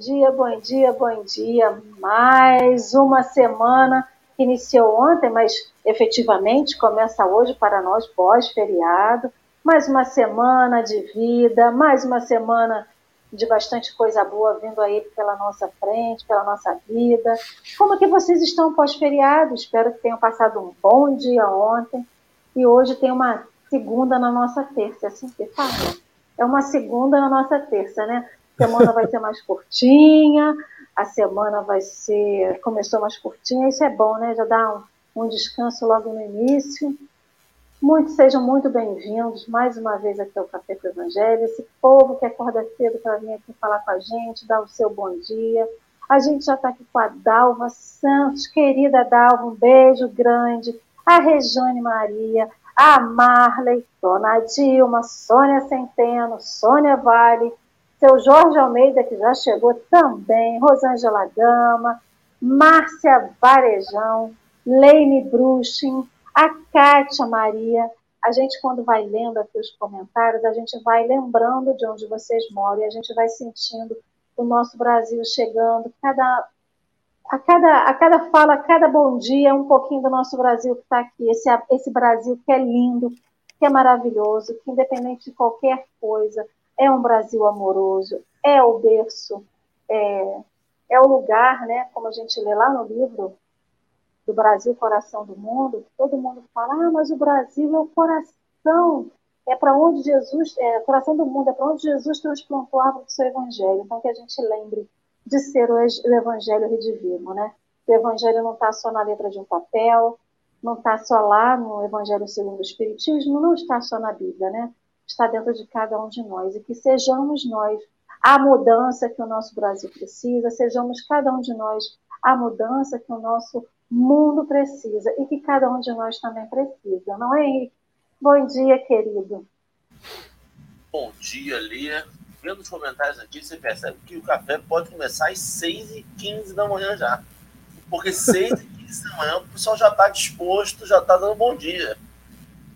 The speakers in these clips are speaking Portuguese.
Dia, bom dia, bom dia. Mais uma semana que iniciou ontem, mas efetivamente começa hoje para nós pós-feriado. Mais uma semana de vida, mais uma semana de bastante coisa boa vindo aí pela nossa frente, pela nossa vida. Como que vocês estão pós-feriado? Espero que tenham passado um bom dia ontem e hoje tem uma segunda na nossa terça, é assim que fala. É uma segunda na nossa terça, né? Semana vai ser mais curtinha, a semana vai ser. Começou mais curtinha, isso é bom, né? Já dá um, um descanso logo no início. Muitos sejam muito bem-vindos mais uma vez aqui ao Café com o Evangelho. Esse povo que acorda cedo para vir aqui falar com a gente, dar o seu bom dia. A gente já está aqui com a Dalva Santos, querida Dalva, um beijo grande. A Rejane Maria, a Marley, Dona Dilma, Sônia Centeno, Sônia Vale, seu Jorge Almeida, que já chegou também, Rosângela Gama, Márcia Varejão, Leine Bruchin, a Kátia Maria, a gente quando vai lendo aqui os comentários, a gente vai lembrando de onde vocês moram e a gente vai sentindo o nosso Brasil chegando, cada, a, cada, a cada fala, a cada bom dia, um pouquinho do nosso Brasil que está aqui, esse, esse Brasil que é lindo, que é maravilhoso, que independente de qualquer coisa, é um Brasil amoroso, é o berço, é, é o lugar, né, como a gente lê lá no livro do Brasil Coração do Mundo, todo mundo fala, ah, mas o Brasil é o coração, é para onde Jesus, é coração do mundo, é para onde Jesus transplantou a árvore do seu evangelho. Então que a gente lembre de ser o, o evangelho redivivo, né? O evangelho não está só na letra de um papel, não está só lá no evangelho segundo o espiritismo, não está só na Bíblia, né? Está dentro de cada um de nós e que sejamos nós a mudança que o nosso Brasil precisa, sejamos cada um de nós a mudança que o nosso mundo precisa e que cada um de nós também precisa, não é, Henrique? Bom dia, querido. Bom dia, Lia. Vendo os comentários aqui, você percebe que o café pode começar às 6h15 da manhã já. Porque 6h15 da manhã o pessoal já está disposto, já está dando bom dia.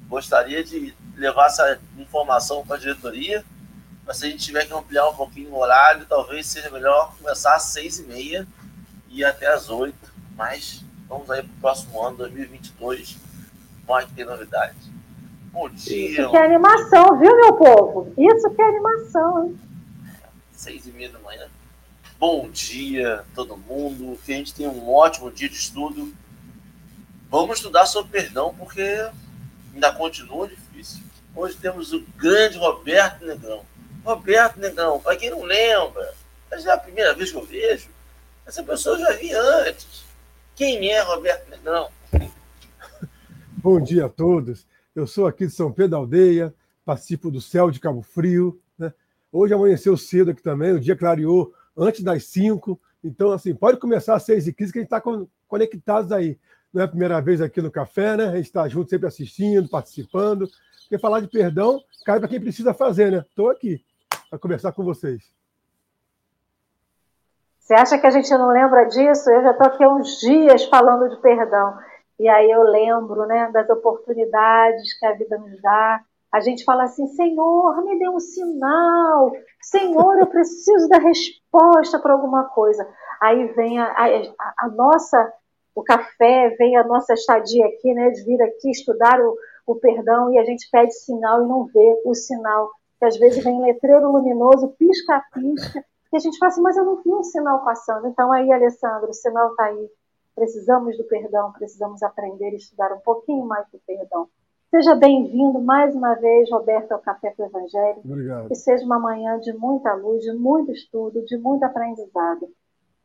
Gostaria de levar essa informação para a diretoria, mas se a gente tiver que ampliar um pouquinho o horário, talvez seja melhor começar às 6h30 e ir até às 8 mas Vamos aí para o próximo ano, 2022. Vai ter novidades. Bom dia. Isso que é animação, viu, meu povo? Isso que é animação, hein? Seis e meia da manhã. Bom dia, todo mundo. Que a gente tenha um ótimo dia de estudo. Vamos estudar sobre perdão, porque ainda continua difícil. Hoje temos o grande Roberto Negrão. Roberto Negrão, para quem não lembra, essa é a primeira vez que eu vejo. Essa pessoa eu já vi antes. Quem é Roberto Negrão? Bom dia a todos. Eu sou aqui de São Pedro da Aldeia, participo do Céu de Cabo Frio. Né? Hoje amanheceu cedo aqui também, o dia clareou antes das 5. Então, assim, pode começar às 6h15 que a gente está conectados aí. Não é a primeira vez aqui no café, né? A gente está junto, sempre assistindo, participando. Porque falar de perdão cai para quem precisa fazer, né? Estou aqui para conversar com vocês. Você acha que a gente não lembra disso? Eu já estou aqui há uns dias falando de perdão. E aí eu lembro né, das oportunidades que a vida nos dá. A gente fala assim: Senhor, me dê um sinal. Senhor, eu preciso da resposta para alguma coisa. Aí vem a, a, a, nossa, o café, vem a nossa estadia aqui, né, de vir aqui estudar o, o perdão e a gente pede sinal e não vê o sinal. Que às vezes vem letreiro luminoso, pisca-pisca, e a gente fala assim, mas eu não vi um sinal passando. Então aí, Alessandro, o sinal está aí. Precisamos do perdão, precisamos aprender e estudar um pouquinho mais do perdão. Seja bem-vindo mais uma vez, Roberto, ao Café do Evangelho. Obrigado. Que seja uma manhã de muita luz, de muito estudo, de muito aprendizado.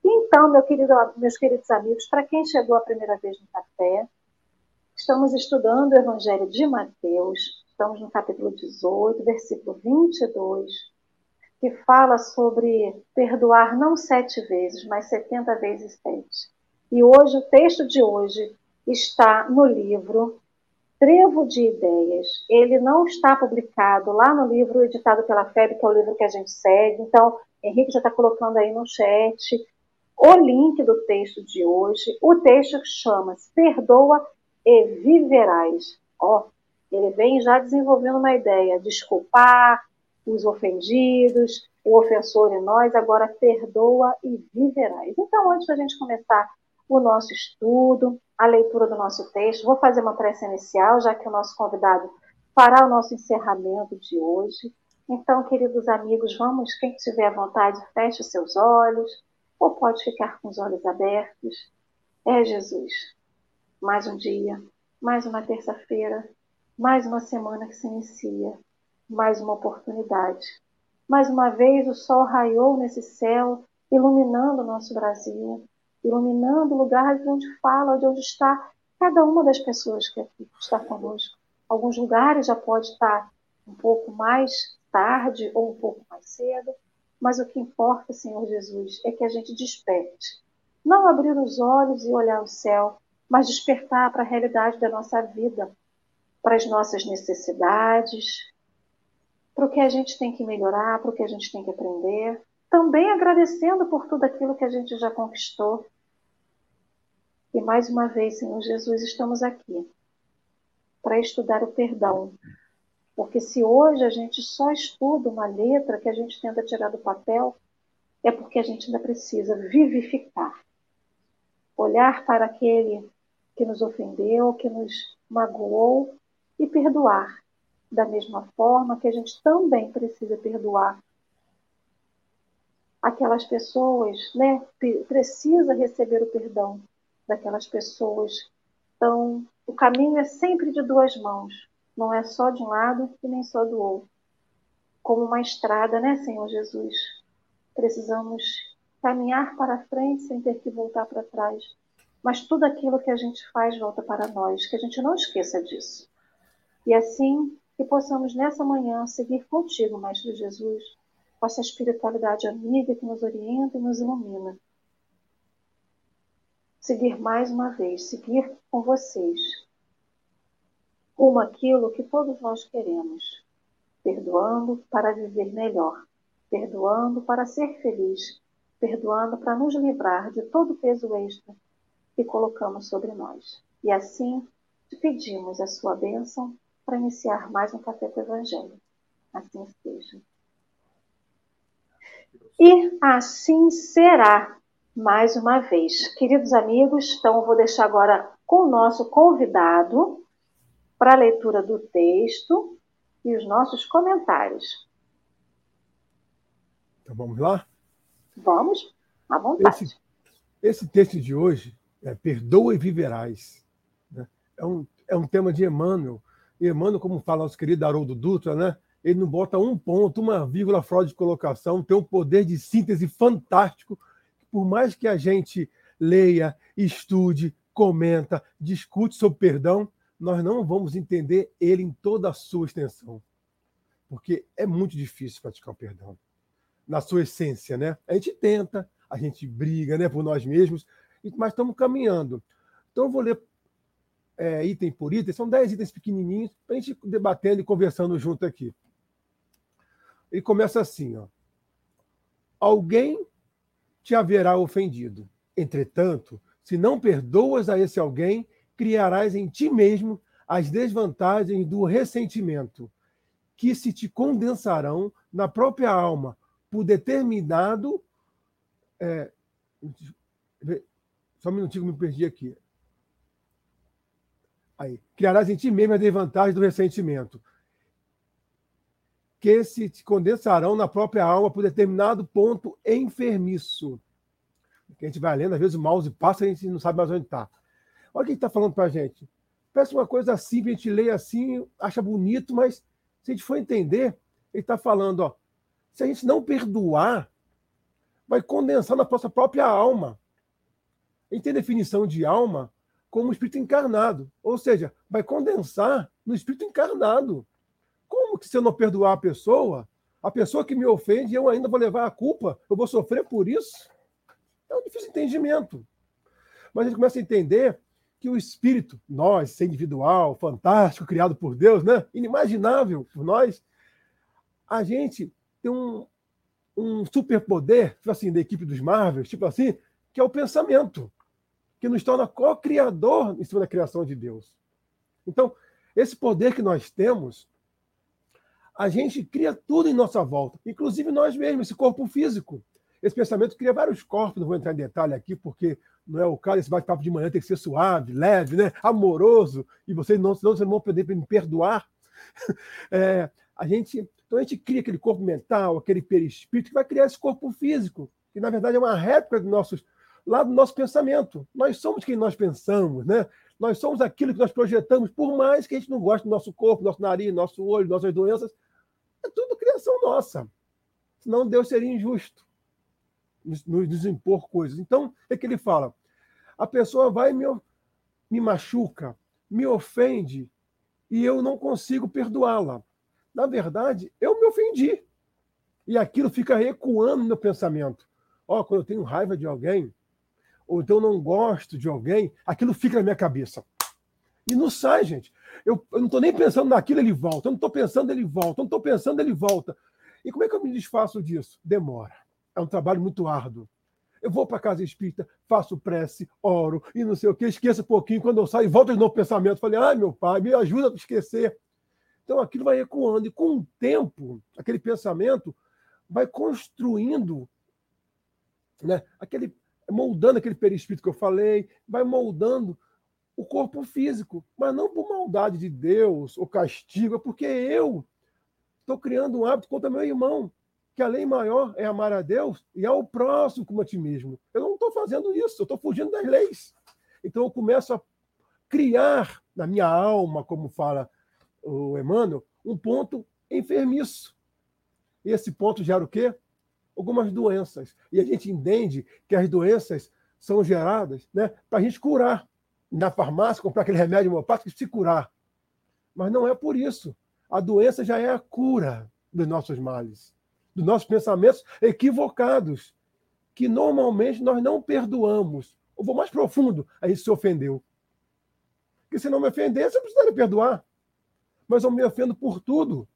Então, meu querido, meus queridos amigos, para quem chegou a primeira vez no café, estamos estudando o Evangelho de Mateus, estamos no capítulo 18, versículo 22 que fala sobre perdoar não sete vezes, mas setenta vezes sete. E hoje, o texto de hoje está no livro Trevo de Ideias. Ele não está publicado lá no livro editado pela FEB, que é o livro que a gente segue. Então, Henrique já está colocando aí no chat o link do texto de hoje. O texto chama-se Perdoa e Viverás. Ó, ele vem já desenvolvendo uma ideia, desculpar, os ofendidos, o ofensor em nós, agora perdoa e viverás. Então, antes da gente começar o nosso estudo, a leitura do nosso texto, vou fazer uma prece inicial, já que o nosso convidado fará o nosso encerramento de hoje. Então, queridos amigos, vamos, quem tiver à vontade, feche seus olhos, ou pode ficar com os olhos abertos. É Jesus. Mais um dia, mais uma terça-feira, mais uma semana que se inicia, mais uma oportunidade. Mais uma vez o sol raiou nesse céu, iluminando o nosso Brasil, iluminando o lugar de onde fala, de onde está cada uma das pessoas que aqui está conosco. Alguns lugares já pode estar um pouco mais tarde ou um pouco mais cedo, mas o que importa, Senhor Jesus, é que a gente desperte. Não abrir os olhos e olhar o céu, mas despertar para a realidade da nossa vida, para as nossas necessidades, para o que a gente tem que melhorar, para o que a gente tem que aprender. Também agradecendo por tudo aquilo que a gente já conquistou. E mais uma vez, Senhor Jesus, estamos aqui para estudar o perdão, porque se hoje a gente só estuda uma letra que a gente tenta tirar do papel, é porque a gente ainda precisa vivificar. Olhar para aquele que nos ofendeu, que nos magoou e perdoar. Da mesma forma que a gente também precisa perdoar aquelas pessoas, né? Precisa receber o perdão daquelas pessoas. Então, o caminho é sempre de duas mãos não é só de um lado e nem só do outro. Como uma estrada, né, Senhor Jesus? Precisamos caminhar para frente sem ter que voltar para trás. Mas tudo aquilo que a gente faz volta para nós, que a gente não esqueça disso. E assim que possamos nessa manhã seguir contigo, Mestre Jesus, com essa espiritualidade amiga que nos orienta e nos ilumina. Seguir mais uma vez, seguir com vocês, rumo aquilo que todos nós queremos, perdoando para viver melhor, perdoando para ser feliz, perdoando para nos livrar de todo peso extra que colocamos sobre nós. E assim te pedimos a sua bênção para iniciar mais um Café com o Evangelho. Assim seja. E assim será, mais uma vez. Queridos amigos, então eu vou deixar agora com o nosso convidado, para a leitura do texto e os nossos comentários. Então vamos lá? Vamos, à vontade. Esse, esse texto de hoje é Perdoa e Viverás. Né? É, um, é um tema de Emmanuel. E Emmanuel, como fala nosso querido Haroldo Dutra, né? ele não bota um ponto, uma vírgula fora de colocação, tem um poder de síntese fantástico. Por mais que a gente leia, estude, comenta, discute sobre perdão, nós não vamos entender ele em toda a sua extensão. Porque é muito difícil praticar o perdão. Na sua essência, né? A gente tenta, a gente briga né, por nós mesmos, mas estamos caminhando. Então, eu vou ler é, item por item, são dez itens pequenininhos, para a gente debatendo e conversando junto aqui. Ele começa assim: ó. Alguém te haverá ofendido. Entretanto, se não perdoas a esse alguém, criarás em ti mesmo as desvantagens do ressentimento, que se te condensarão na própria alma por determinado. É, só um minutinho que me perdi aqui. Aí. Criarás em ti mesmo as desvantagens do ressentimento, que se condensarão na própria alma por determinado ponto enfermiço. Que a gente vai lendo, às vezes o mouse passa e a gente não sabe mais onde está. Olha o que está falando para a gente. Parece uma coisa simples, a gente lê assim, acha bonito, mas se a gente for entender, ele está falando, ó, se a gente não perdoar, vai condensar na nossa própria alma. Gente tem definição de alma como espírito encarnado, ou seja, vai condensar no espírito encarnado. Como que se eu não perdoar a pessoa, a pessoa que me ofende, eu ainda vou levar a culpa, eu vou sofrer por isso? É um difícil entendimento. Mas a gente começa a entender que o espírito, nós, ser individual, fantástico, criado por Deus, né? inimaginável por nós, a gente tem um, um superpoder, tipo assim, da equipe dos Marvels, tipo assim, que é o pensamento, que nos torna co-criador em cima da criação de Deus. Então, esse poder que nós temos, a gente cria tudo em nossa volta, inclusive nós mesmos, esse corpo físico. Esse pensamento cria vários corpos, não vou entrar em detalhe aqui, porque não é o caso, esse bate-papo de manhã tem que ser suave, leve, né? amoroso, e vocês não, senão vocês não vão poder me perdoar. É, a gente, então a gente cria aquele corpo mental, aquele perispírito, que vai criar esse corpo físico, que na verdade é uma réplica do nosso, lá do nosso pensamento. Nós somos quem nós pensamos, né? Nós somos aquilo que nós projetamos, por mais que a gente não goste do nosso corpo, nosso nariz, nosso olho, nossas doenças, é tudo criação nossa. Senão Deus seria injusto nos, nos impor coisas. Então, é que ele fala: a pessoa vai e me, me machuca, me ofende, e eu não consigo perdoá-la. Na verdade, eu me ofendi. E aquilo fica ecoando no meu pensamento. Ó, oh, quando eu tenho raiva de alguém, ou então não gosto de alguém, aquilo fica na minha cabeça. E não sai, gente. Eu, eu não estou nem pensando naquilo, ele volta. Eu não estou pensando, ele volta. Eu não estou pensando, ele volta. E como é que eu me desfaço disso? Demora. É um trabalho muito árduo. Eu vou para casa espírita, faço prece, oro e não sei o que, esqueço um pouquinho. Quando eu saio, volto de novo pensamento. Falei, ai, meu pai, me ajuda a esquecer. Então aquilo vai ecoando. E com o tempo, aquele pensamento vai construindo, né, aquele, moldando aquele perispírito que eu falei, vai moldando o corpo físico, mas não por maldade de Deus ou castigo, é porque eu estou criando um hábito contra meu irmão, que a lei maior é amar a Deus e ao próximo como a ti mesmo. Eu não estou fazendo isso, eu estou fugindo das leis. Então eu começo a criar na minha alma, como fala o Emmanuel, um ponto enfermiço. E esse ponto gera o quê? Algumas doenças. E a gente entende que as doenças são geradas né, para a gente curar na farmácia, comprar aquele remédio homeopático e se curar. Mas não é por isso. A doença já é a cura dos nossos males, dos nossos pensamentos equivocados, que normalmente nós não perdoamos. Eu vou mais profundo, a gente se ofendeu. Porque se não me ofender, você precisa me perdoar. Mas eu me ofendo por tudo.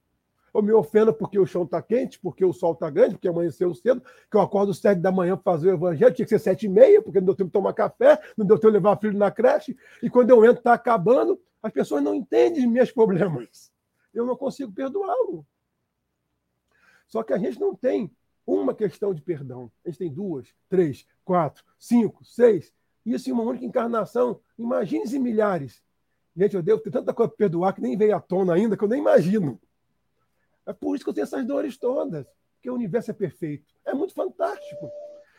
Eu me ofendo porque o chão está quente, porque o sol está grande, porque amanheceu cedo, que eu acordo sete da manhã para fazer o evangelho, tinha que ser sete e meia, porque não deu tempo de tomar café, não deu tempo de levar filho na creche, e quando eu entro está acabando, as pessoas não entendem meus problemas. Eu não consigo perdoá-lo. Só que a gente não tem uma questão de perdão. A gente tem duas, três, quatro, cinco, seis. Isso em uma única encarnação. Imagine-se milhares. Gente, eu devo ter tanta coisa para perdoar que nem veio à tona ainda, que eu nem imagino. É por isso que eu tenho essas dores todas, porque o universo é perfeito. É muito fantástico.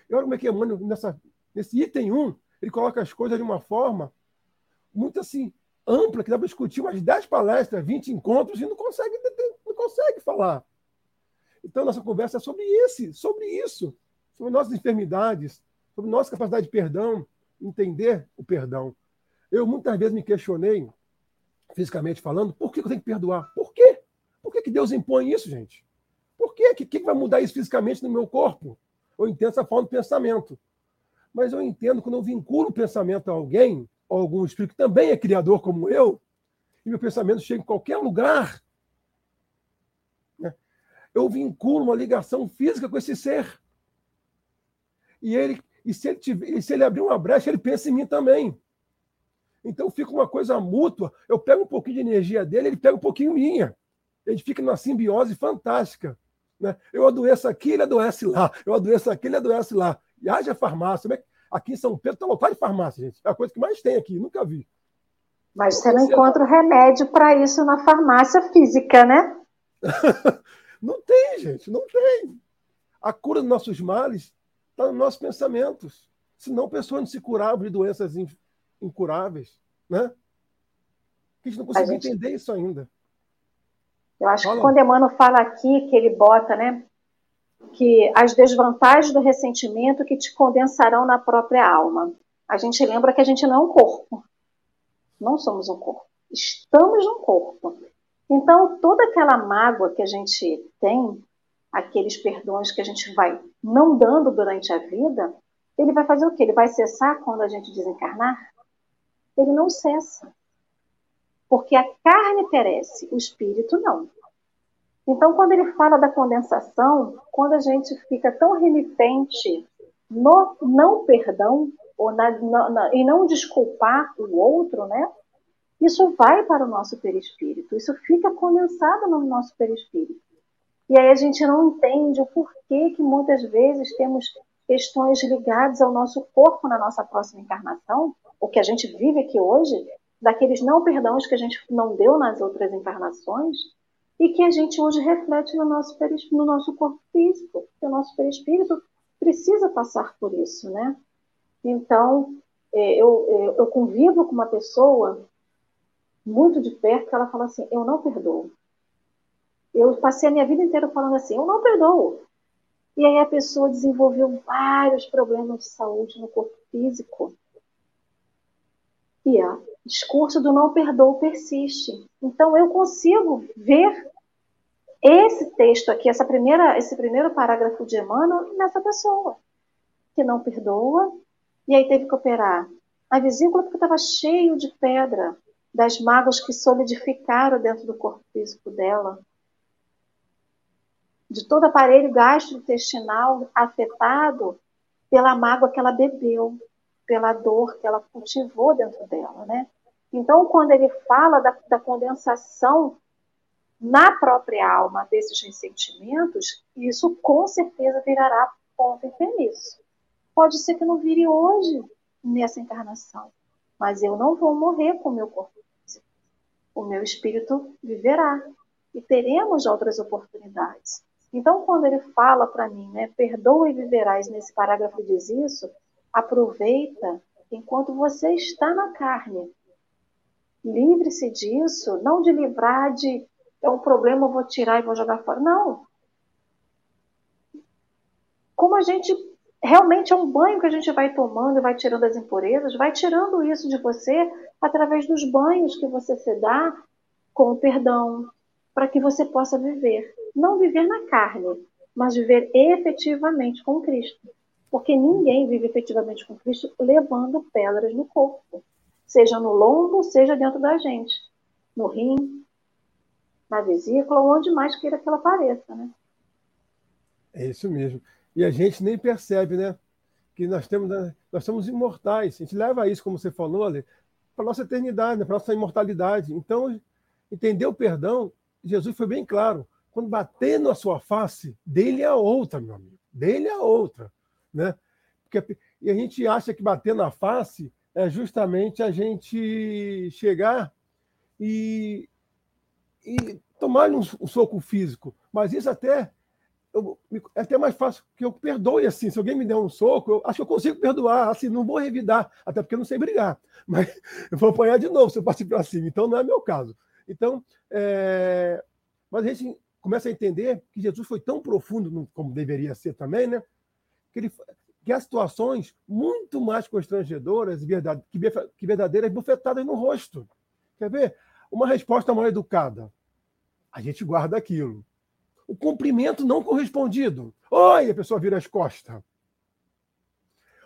E olha como é que Emmanuel, nessa, nesse item 1, ele coloca as coisas de uma forma muito assim, ampla, que dá para discutir umas 10 palestras, 20 encontros, e não consegue, não consegue falar. Então, nossa conversa é sobre esse, sobre isso, sobre nossas enfermidades, sobre nossa capacidade de perdão, entender o perdão. Eu muitas vezes me questionei, fisicamente falando, por que eu tenho que perdoar? Por quê? Que, que Deus impõe isso, gente? Por quê? O que, que vai mudar isso fisicamente no meu corpo? Eu entendo essa forma de pensamento. Mas eu entendo quando eu vinculo o pensamento a alguém, ou algum espírito que também é criador como eu, e meu pensamento chega em qualquer lugar, né? eu vinculo uma ligação física com esse ser. E ele, e se ele, tiver, e se ele abrir uma brecha, ele pensa em mim também. Então fica uma coisa mútua. Eu pego um pouquinho de energia dele, ele pega um pouquinho minha. A gente fica numa simbiose fantástica. Né? Eu adoeço aqui, ele adoece lá. Eu adoeço aqui, ele adoece lá. E haja farmácia. É aqui em São Pedro está lotado de farmácia, gente. É a coisa que mais tem aqui, nunca vi. Mas você não encontra remédio para isso na farmácia física, né? não tem, gente, não tem. A cura dos nossos males está nos nossos pensamentos. Senão, pessoas não se curavam de doenças incuráveis, né? A gente não consegue gente... entender isso ainda. Eu acho fala. que quando Emmanuel fala aqui, que ele bota, né, que as desvantagens do ressentimento que te condensarão na própria alma. A gente lembra que a gente não é um corpo. Não somos um corpo. Estamos num corpo. Então, toda aquela mágoa que a gente tem, aqueles perdões que a gente vai não dando durante a vida, ele vai fazer o quê? Ele vai cessar quando a gente desencarnar? Ele não cessa. Porque a carne perece, o espírito não. Então, quando ele fala da condensação, quando a gente fica tão remitente no não perdão, ou na, na, na, e não desculpar o outro, né? isso vai para o nosso perispírito, isso fica condensado no nosso perispírito. E aí a gente não entende o porquê que muitas vezes temos questões ligadas ao nosso corpo na nossa próxima encarnação, o que a gente vive aqui hoje, daqueles não perdões que a gente não deu nas outras encarnações, e que a gente hoje reflete no nosso, no nosso corpo físico, porque o nosso perispírito precisa passar por isso, né? Então, é, eu, é, eu convivo com uma pessoa muito de perto que ela fala assim: eu não perdoo. Eu passei a minha vida inteira falando assim: eu não perdoo. E aí a pessoa desenvolveu vários problemas de saúde no corpo físico. E o discurso do não perdoo persiste. Então eu consigo ver esse texto aqui, essa primeira, esse primeiro parágrafo de Emmanuel nessa pessoa que não perdoa e aí teve que operar a vesícula porque estava cheio de pedra das mágoas que solidificaram dentro do corpo físico dela de todo aparelho gastrointestinal afetado pela mágoa que ela bebeu, pela dor que ela cultivou dentro dela, né? Então, quando ele fala da, da condensação na própria alma desses ressentimentos, isso com certeza virará ponto infeliz. Pode ser que não vire hoje, nessa encarnação, mas eu não vou morrer com o meu corpo. O meu espírito viverá e teremos outras oportunidades. Então, quando ele fala para mim, né, perdoa e viverás, nesse parágrafo diz isso, aproveita enquanto você está na carne. Livre-se disso, não de livrar de é um problema, eu vou tirar e vou jogar fora. Não. Como a gente realmente é um banho que a gente vai tomando e vai tirando as impurezas, vai tirando isso de você através dos banhos que você se dá com o perdão, para que você possa viver não viver na carne, mas viver efetivamente com Cristo. Porque ninguém vive efetivamente com Cristo levando pedras no corpo, seja no lombo, seja dentro da gente, no rim, na vesícula, onde mais queira que ela apareça, né? É isso mesmo. E a gente nem percebe, né? Que nós temos, né, nós somos imortais. A gente leva isso, como você falou, ali, para nossa eternidade, né, para nossa imortalidade. Então, entender o perdão, Jesus foi bem claro quando bater na sua face, dele é a outra, meu amigo. Dele é a outra. Né? Porque, e a gente acha que bater na face é justamente a gente chegar e, e tomar um, um soco físico. Mas isso até eu, é até mais fácil que eu perdoe assim. Se alguém me der um soco, eu acho que eu consigo perdoar, assim, não vou revidar, até porque eu não sei brigar. Mas eu vou apanhar de novo se eu partir para cima. Então não é meu caso. Então, é... mas a gente começa a entender que Jesus foi tão profundo, como deveria ser também, né? Que, ele, que há situações muito mais constrangedoras que verdadeiras bufetadas no rosto. Quer ver? Uma resposta mal educada. A gente guarda aquilo. O cumprimento não correspondido. Oi, a pessoa vira as costas.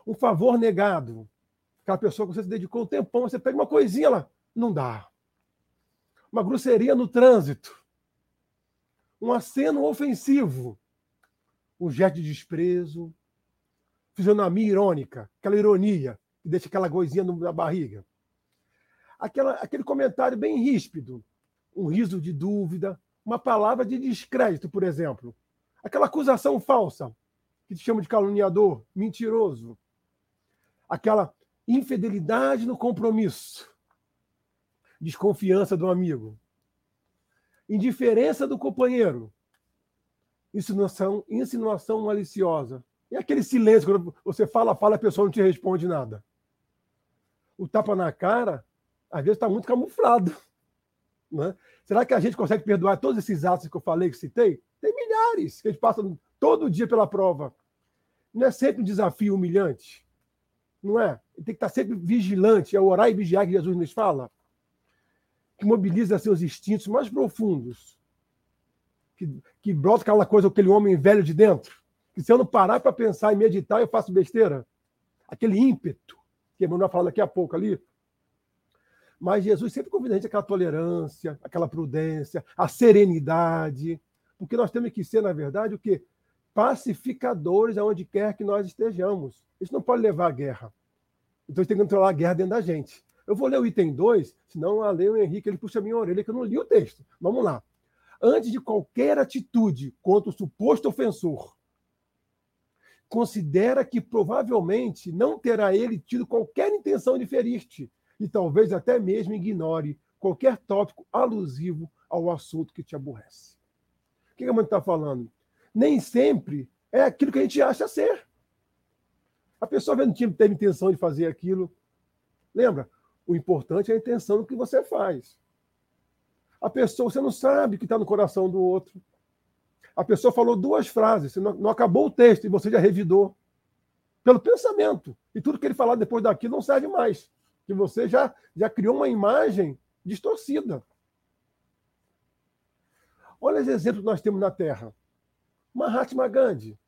Um favor negado. Aquela pessoa que você se dedicou um tempão, você pega uma coisinha lá. Não dá. Uma grosseria no trânsito um aceno ofensivo, um gesto de desprezo, fisionomia irônica, aquela ironia que deixa aquela coisinha na barriga. Aquela, aquele comentário bem ríspido, um riso de dúvida, uma palavra de descrédito, por exemplo. Aquela acusação falsa, que te chama de caluniador, mentiroso. Aquela infidelidade no compromisso, desconfiança do amigo indiferença do companheiro, insinuação, insinuação maliciosa. E aquele silêncio, quando você fala, fala, a pessoa não te responde nada. O tapa na cara, às vezes, está muito camuflado. Né? Será que a gente consegue perdoar todos esses atos que eu falei, que citei? Tem milhares que a gente passa todo dia pela prova. Não é sempre um desafio humilhante. Não é? Tem que estar sempre vigilante. É orar e vigiar que Jesus nos fala que mobiliza seus instintos mais profundos, que, que brota aquela coisa, aquele homem velho de dentro, que se eu não parar para pensar e meditar, eu faço besteira. Aquele ímpeto, que a vai falar daqui a pouco ali. Mas Jesus sempre convida a gente aquela tolerância, aquela prudência, a serenidade, porque nós temos que ser, na verdade, o quê? Pacificadores aonde quer que nós estejamos. Isso não pode levar à guerra. Então a gente tem que controlar a guerra dentro da gente Eu vou ler o item 2, senão a ler o Henrique ele puxa a minha orelha que eu não li o texto. Vamos lá. Antes de qualquer atitude contra o suposto ofensor, considera que provavelmente não terá ele tido qualquer intenção de ferir-te e talvez até mesmo ignore qualquer tópico alusivo ao assunto que te aborrece. O que a mãe está falando? Nem sempre é aquilo que a gente acha ser. A pessoa não teve intenção de fazer aquilo. Lembra? O importante é a intenção do que você faz. A pessoa, você não sabe o que está no coração do outro. A pessoa falou duas frases, não, não acabou o texto e você já revidou. Pelo pensamento. E tudo que ele falar depois daquilo não serve mais. Que você já, já criou uma imagem distorcida. Olha os exemplos que nós temos na Terra. Mahatma Gandhi.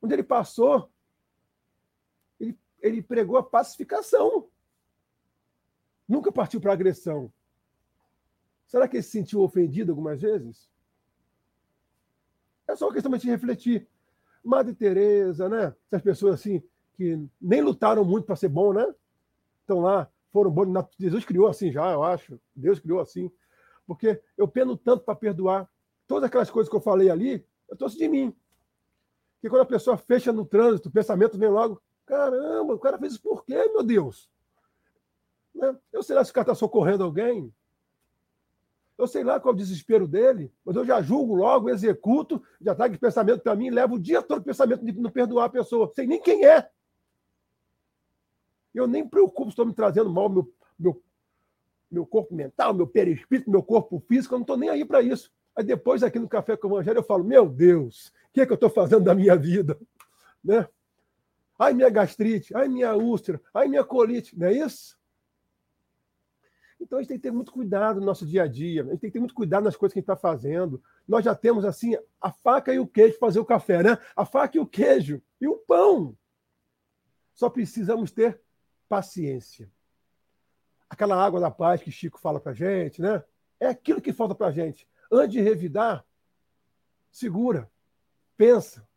Onde ele passou, ele, ele pregou a pacificação. Nunca partiu para agressão. Será que ele se sentiu ofendido algumas vezes? É só uma questão de refletir. Madre Teresa, né? Essas pessoas assim que nem lutaram muito para ser bom, né? Estão lá, foram bons. Jesus criou assim já, eu acho. Deus criou assim. Porque eu peno tanto para perdoar. Todas aquelas coisas que eu falei ali, eu trouxe de mim. Porque quando a pessoa fecha no trânsito, o pensamento vem logo: caramba, o cara fez isso por quê, meu Deus? Né? Eu sei lá se o cara está socorrendo alguém. Eu sei lá qual é o desespero dele, mas eu já julgo logo, executo, já trago pensamento para mim, levo o dia todo pensamento de não perdoar a pessoa. Sei nem quem é. Eu nem me preocupo se estou me trazendo mal meu, meu, meu corpo mental, meu perispírito, meu corpo físico, eu não estou nem aí para isso. Aí depois, aqui no Café com o Evangelho, eu falo: Meu Deus, o que é que eu estou fazendo da minha vida? Né? Ai, minha gastrite, ai, minha úlcera, ai, minha colite, não é isso? Então a gente tem que ter muito cuidado no nosso dia a dia, a gente tem que ter muito cuidado nas coisas que a gente está fazendo. Nós já temos assim a faca e o queijo para fazer o café, né? A faca e o queijo e o pão. Só precisamos ter paciência. Aquela água da paz que Chico fala para a gente, né? É aquilo que falta para a gente. Antes de revidar, segura, pensa.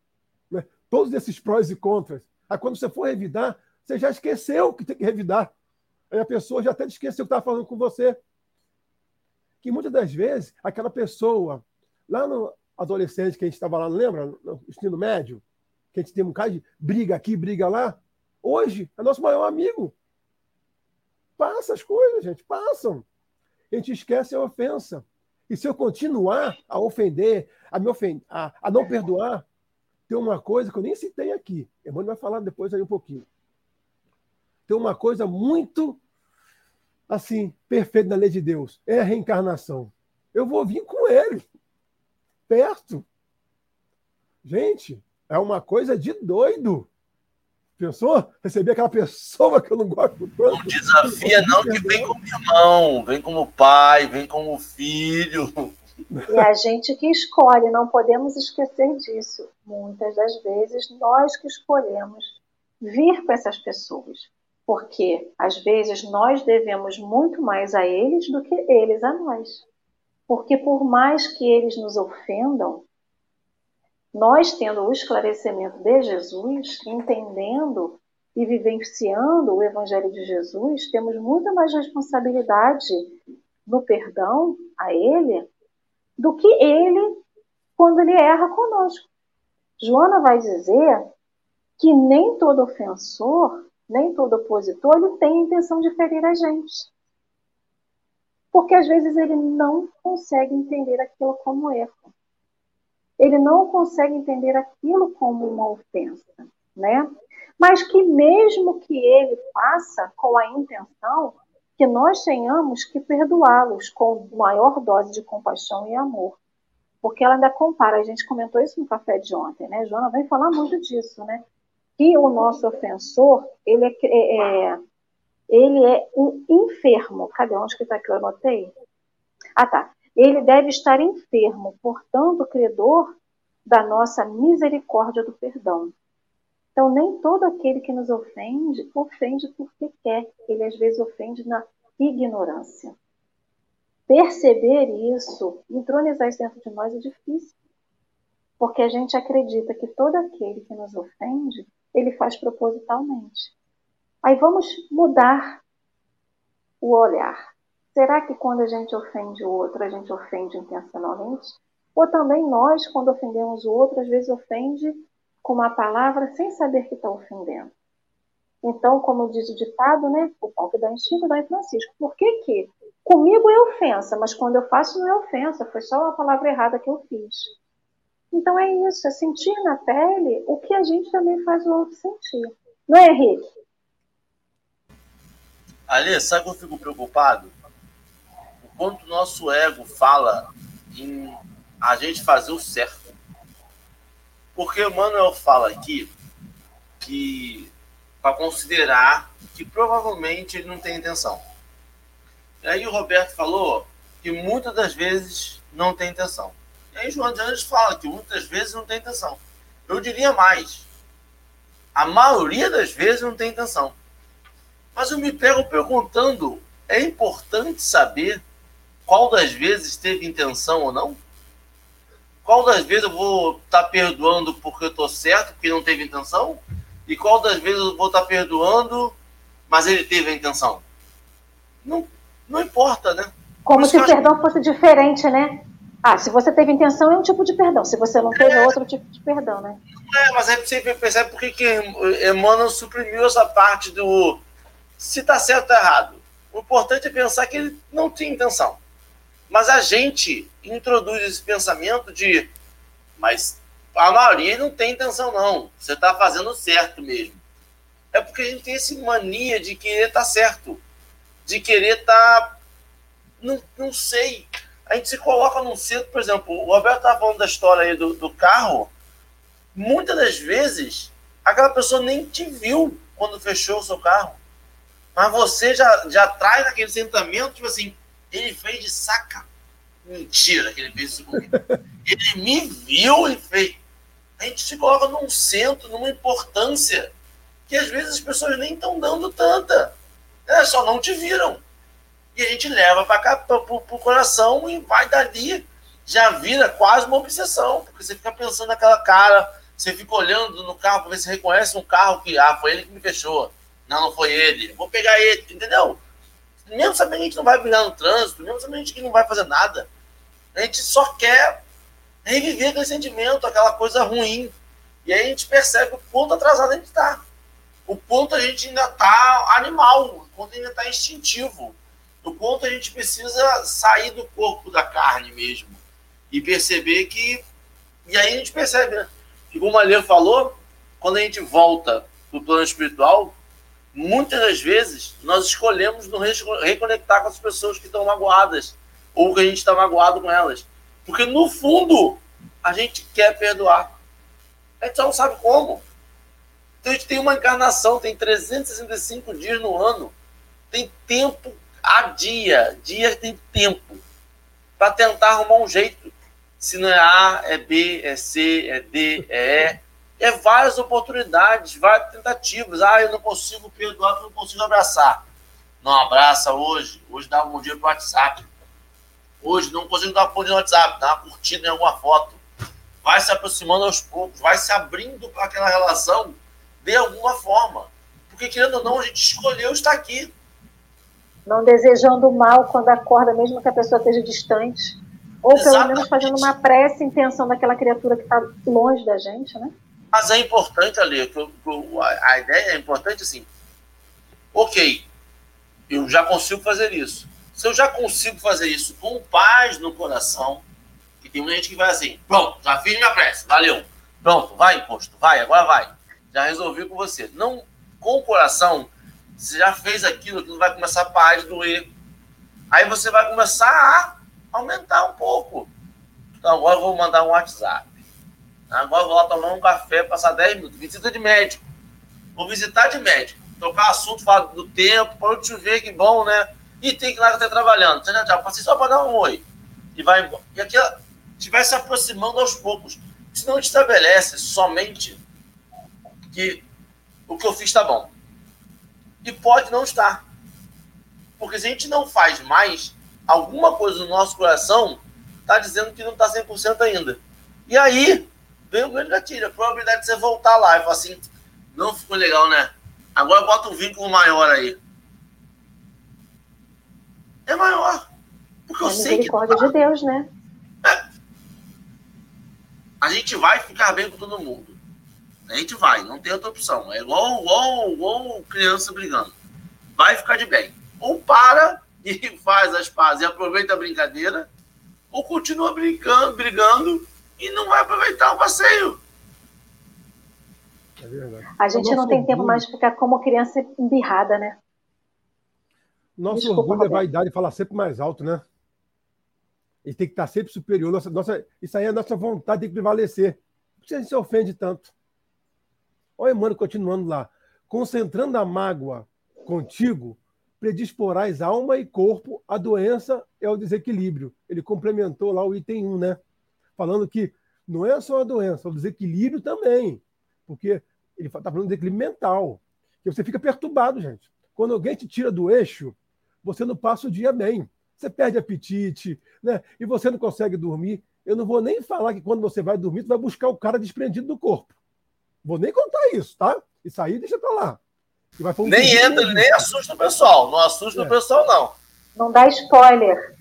Né? Todos esses prós e contras. Aí quando você for revidar, você já esqueceu que tem que revidar. Aí a pessoa já até esqueceu que estava falando com você. Que muitas das vezes, aquela pessoa, lá no adolescente que a gente estava lá, lembra? No ensino médio, que a gente tem um bocado de briga aqui, briga lá. Hoje, é nosso maior amigo. Passa as coisas, gente, passam. A gente esquece a ofensa. E se eu continuar a ofender, a me ofender, a, a não perdoar, tem uma coisa que eu nem citei aqui. Emmanuel vai falar depois aí um pouquinho. Tem uma coisa muito assim, perfeito na lei de Deus, é a reencarnação. Eu vou vir com ele, perto. Gente, é uma coisa de doido. Pensou? Receber aquela pessoa que eu não gosto tanto. Não desafia, não, que vem como irmão, vem como pai, vem como filho. É a gente que escolhe, não podemos esquecer disso. Muitas das vezes, nós que escolhemos vir com essas pessoas porque às vezes nós devemos muito mais a eles do que eles a nós. Porque por mais que eles nos ofendam, nós tendo o esclarecimento de Jesus, entendendo e vivenciando o Evangelho de Jesus, temos muita mais responsabilidade no perdão a Ele do que Ele quando Ele erra conosco. Joana vai dizer que nem todo ofensor nem todo opositor ele tem a intenção de ferir a gente. Porque às vezes ele não consegue entender aquilo como erro. Ele não consegue entender aquilo como uma ofensa, né? Mas que mesmo que ele faça com a intenção, que nós tenhamos que perdoá-los com maior dose de compaixão e amor. Porque ela ainda compara, a gente comentou isso no café de ontem, né? Joana vem falar muito disso, né? Que o nosso ofensor, ele é, é, é ele é um enfermo. Cadê onde que está que eu anotei? Ah, tá. Ele deve estar enfermo, portanto, credor da nossa misericórdia do perdão. Então, nem todo aquele que nos ofende, ofende porque quer. Ele às vezes ofende na ignorância. Perceber isso, entronizar isso dentro de nós é difícil. Porque a gente acredita que todo aquele que nos ofende ele faz propositalmente. Aí vamos mudar o olhar. Será que quando a gente ofende o outro, a gente ofende intencionalmente? Ou também nós, quando ofendemos o outro, às vezes ofende com uma palavra sem saber que está ofendendo. Então, como diz o ditado, né? O pau que dá em dá em Francisco. Por que que? Comigo é ofensa, mas quando eu faço não é ofensa, foi só uma palavra errada que eu fiz. Então é isso, é sentir na pele o que a gente também faz o outro sentir. Não é, Henrique? Ali, sabe que eu fico preocupado? O quanto nosso ego fala em a gente fazer o certo. Porque o Manuel fala aqui que para considerar que provavelmente ele não tem intenção. E aí o Roberto falou que muitas das vezes não tem intenção. E aí João de Anjos fala que muitas vezes não tem intenção. Eu diria mais. A maioria das vezes não tem intenção. Mas eu me pego perguntando: é importante saber qual das vezes teve intenção ou não? Qual das vezes eu vou estar tá perdoando porque eu estou certo, porque não teve intenção? E qual das vezes eu vou estar tá perdoando, mas ele teve a intenção? Não, não importa, né? Como se o perdão acho... fosse diferente, né? Ah, se você teve intenção, é um tipo de perdão. Se você não teve, é, é outro tipo de perdão, né? É, mas aí você percebe por que Emmanuel suprimiu essa parte do se está certo ou errado. O importante é pensar que ele não tinha intenção. Mas a gente introduz esse pensamento de, mas a maioria não tem intenção, não. Você está fazendo certo mesmo. É porque a gente tem essa mania de querer estar tá certo, de querer estar. Tá... Não, não sei. A gente se coloca num centro, por exemplo, o Roberto estava falando da história aí do, do carro. Muitas das vezes, aquela pessoa nem te viu quando fechou o seu carro. Mas você já, já traz aquele sentimento, tipo assim, ele fez de saca. Mentira que ele fez isso comigo. ele me viu e fez. A gente se coloca num centro, numa importância, que às vezes as pessoas nem estão dando tanta. Elas só não te viram. E a gente leva para o coração e vai dali. Já vira quase uma obsessão, porque você fica pensando naquela cara, você fica olhando no carro para ver se reconhece um carro que, ah, foi ele que me fechou. Não, não foi ele. Vou pegar ele, entendeu? Mesmo sabendo que a gente não vai brigar no trânsito, mesmo sabendo que não vai fazer nada, a gente só quer reviver aquele sentimento, aquela coisa ruim. E aí a gente percebe o quanto atrasado a gente está. O quanto a gente ainda está animal, o quanto ainda está instintivo. O quanto a gente precisa sair do corpo da carne mesmo. E perceber que. E aí a gente percebe, né? Como a Lê falou, quando a gente volta para o plano espiritual, muitas das vezes nós escolhemos nos reconectar com as pessoas que estão magoadas ou que a gente está magoado com elas. Porque no fundo a gente quer perdoar. A gente só não sabe como. Então a gente tem uma encarnação, tem 365 dias no ano. Tem tempo a dia. Dia tem tempo. Para tentar arrumar um jeito. Se não é A, é B, é C, é D, é E é várias oportunidades, várias tentativas. Ah, eu não consigo perdoar, eu não consigo abraçar. Não abraça hoje. Hoje dá um bom dia pro WhatsApp. Hoje não consigo dar um bom dia no WhatsApp, dá uma curtida em alguma foto. Vai se aproximando aos poucos, vai se abrindo para aquela relação de alguma forma. Porque, querendo ou não, a gente escolheu estar aqui. Não desejando mal quando acorda, mesmo que a pessoa esteja distante. Ou Exatamente. pelo menos fazendo uma prece em intenção daquela criatura que está longe da gente, né? Mas é importante, Ali, a ideia é importante assim. Ok, eu já consigo fazer isso. Se eu já consigo fazer isso com paz no coração, e tem muita gente que vai assim, pronto, já fiz minha prece, valeu. Pronto, vai, imposto, vai, agora vai. Já resolvi com você. Não, com o coração, você já fez aquilo, aquilo vai começar a parar de doer. Aí você vai começar a aumentar um pouco. Então agora eu vou mandar um WhatsApp. Agora vou lá tomar um café, passar 10 minutos. Visita de médico. Vou visitar de médico. Tocar assunto, falar do tempo, para eu ver, que bom, né? E tem que ir lá que tá trabalhando. Você já passei só para dar um oi. E vai embora. E aqui a vai se aproximando aos poucos. A gente estabelece somente que o que eu fiz está bom. E pode não estar. Porque se a gente não faz mais, alguma coisa no nosso coração está dizendo que não está 100% ainda. E aí, vem o grande gatilho. A probabilidade de você voltar lá e falar assim, não ficou legal, né? Agora bota um vínculo maior aí. é maior. Porque é eu sei que. misericórdia de Deus, né? A gente vai ficar bem com todo mundo. A gente vai, não tem outra opção. É igual, igual, igual criança brigando. Vai ficar de bem. Ou para e faz as pazes e aproveita a brincadeira, ou continua brincando, brigando e não vai aproveitar o passeio. É verdade. A gente não tem tempo mais de ficar como criança embirrada, né? Nosso Desculpa, orgulho é vaidade falar sempre mais alto, né? Ele tem que estar sempre superior. Nossa, nossa, isso aí é a nossa vontade, tem que prevalecer. Por que a gente se ofende tanto? Olha, mano, continuando lá. Concentrando a mágoa contigo, predisporás alma e corpo à doença e ao desequilíbrio. Ele complementou lá o item 1, né? Falando que não é só a doença, é o desequilíbrio também. Porque ele está falando de desequilíbrio mental. Que você fica perturbado, gente. Quando alguém te tira do eixo, você não passa o dia bem. Você perde apetite, né? E você não consegue dormir. Eu não vou nem falar que quando você vai dormir, você vai buscar o cara desprendido do corpo. Vou nem contar isso, tá? Isso aí deixa pra lá. Um nem entra, nem assusta o pessoal. Não assusta é. o pessoal, não. Não dá spoiler.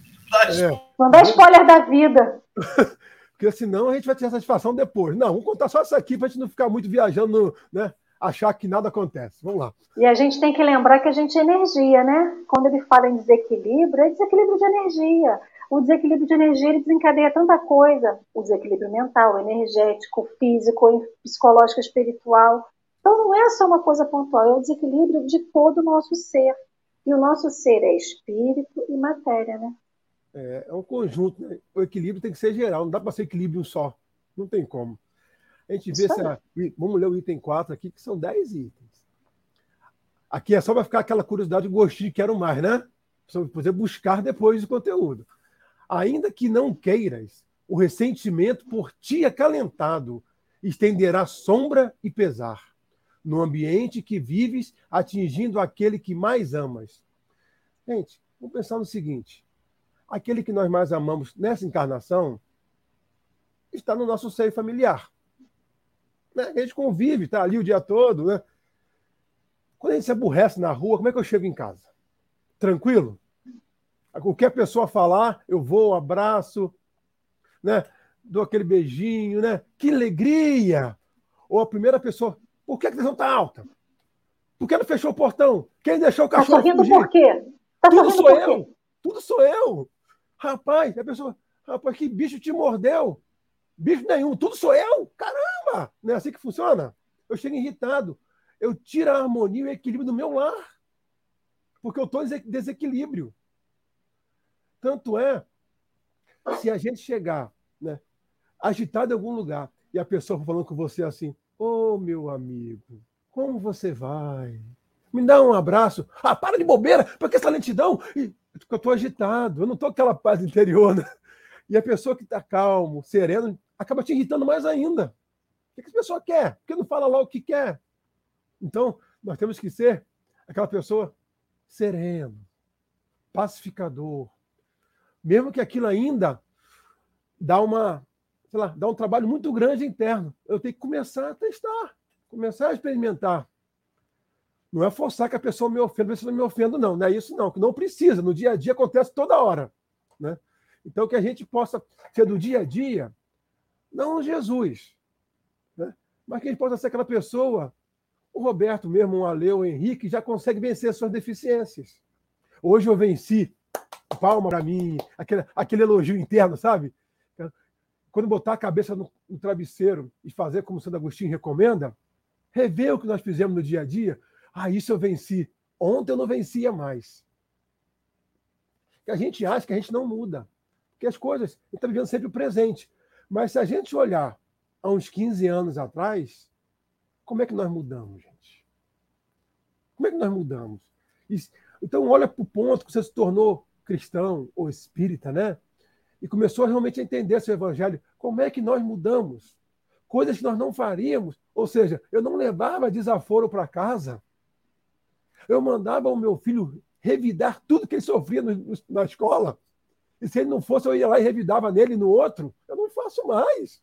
É. Não dá spoiler da vida. Porque senão a gente vai ter satisfação depois. Não, vamos contar só essa aqui para a gente não ficar muito viajando, né? Achar que nada acontece. Vamos lá. E a gente tem que lembrar que a gente é energia, né? Quando ele fala em desequilíbrio, é desequilíbrio de energia. O desequilíbrio de energia ele desencadeia tanta coisa: o desequilíbrio mental, energético, físico, psicológico, espiritual. Então não é só uma coisa pontual, é o desequilíbrio de todo o nosso ser. E o nosso ser é espírito e matéria, né? É, é um conjunto, né? O equilíbrio tem que ser geral, não dá para ser equilíbrio só. Não tem como. A gente vê essa. Vamos ler o item 4 aqui, que são 10 itens. Aqui é só para ficar aquela curiosidade, o gostinho, quero mais, né? Para você buscar depois o conteúdo. Ainda que não queiras, o ressentimento por ti acalentado estenderá sombra e pesar no ambiente que vives, atingindo aquele que mais amas. Gente, vamos pensar no seguinte: aquele que nós mais amamos nessa encarnação está no nosso seio familiar. Né? A gente convive, está ali o dia todo. Né? Quando a gente se aborrece na rua, como é que eu chego em casa? Tranquilo? Qualquer pessoa falar, eu vou, abraço, né? dou aquele beijinho, né? Que alegria! Ou a primeira pessoa, por que a televisão está alta? Por que não fechou o portão? Quem deixou o tá cachorro tá sorrindo fugir? por quê? Tá Tudo sou eu. Quê? Tudo sou eu. Rapaz, a pessoa, rapaz, que bicho te mordeu? Bicho nenhum, tudo sou eu? Caramba! Não é assim que funciona? Eu chego irritado. Eu tiro a harmonia e o equilíbrio do meu lar. Porque eu estou em desequilíbrio. Tanto é, se a gente chegar né, agitado em algum lugar e a pessoa falando com você assim, Ô, oh, meu amigo, como você vai? Me dá um abraço. Ah, para de bobeira, porque essa lentidão. Eu estou agitado, eu não estou aquela paz interior. Né? E a pessoa que está calmo, sereno, acaba te irritando mais ainda. O que, que a pessoa quer? Porque não fala lá o que quer. Então, nós temos que ser aquela pessoa sereno, pacificador. Mesmo que aquilo ainda dá uma sei lá, dá um trabalho muito grande interno. Eu tenho que começar a testar, começar a experimentar. Não é forçar que a pessoa me ofenda, pessoa não me ofenda, não. Não é isso, não. Que não precisa. No dia a dia acontece toda hora. Né? Então, que a gente possa ser do dia a dia, não Jesus, né? mas que a gente possa ser aquela pessoa, o Roberto mesmo, o Ale, o Henrique, já consegue vencer suas deficiências. Hoje eu venci, palma para mim, aquele, aquele elogio interno, sabe? quando botar a cabeça no, no travesseiro e fazer como Santo Agostinho recomenda, rever o que nós fizemos no dia a dia. Ah, isso eu venci. Ontem eu não vencia mais. Que a gente acha que a gente não muda. Porque as coisas, a gente está vivendo sempre o presente. Mas se a gente olhar há uns 15 anos atrás, como é que nós mudamos, gente? Como é que nós mudamos? Então, olha para o ponto que você se tornou cristão ou espírita, né? e começou realmente a entender esse evangelho. Como é que nós mudamos? Coisas que nós não faríamos. Ou seja, eu não levava desaforo para casa. Eu mandava o meu filho revidar tudo que ele sofria no, na escola. E se ele não fosse, eu ia lá e revidava nele no outro. Eu não faço mais.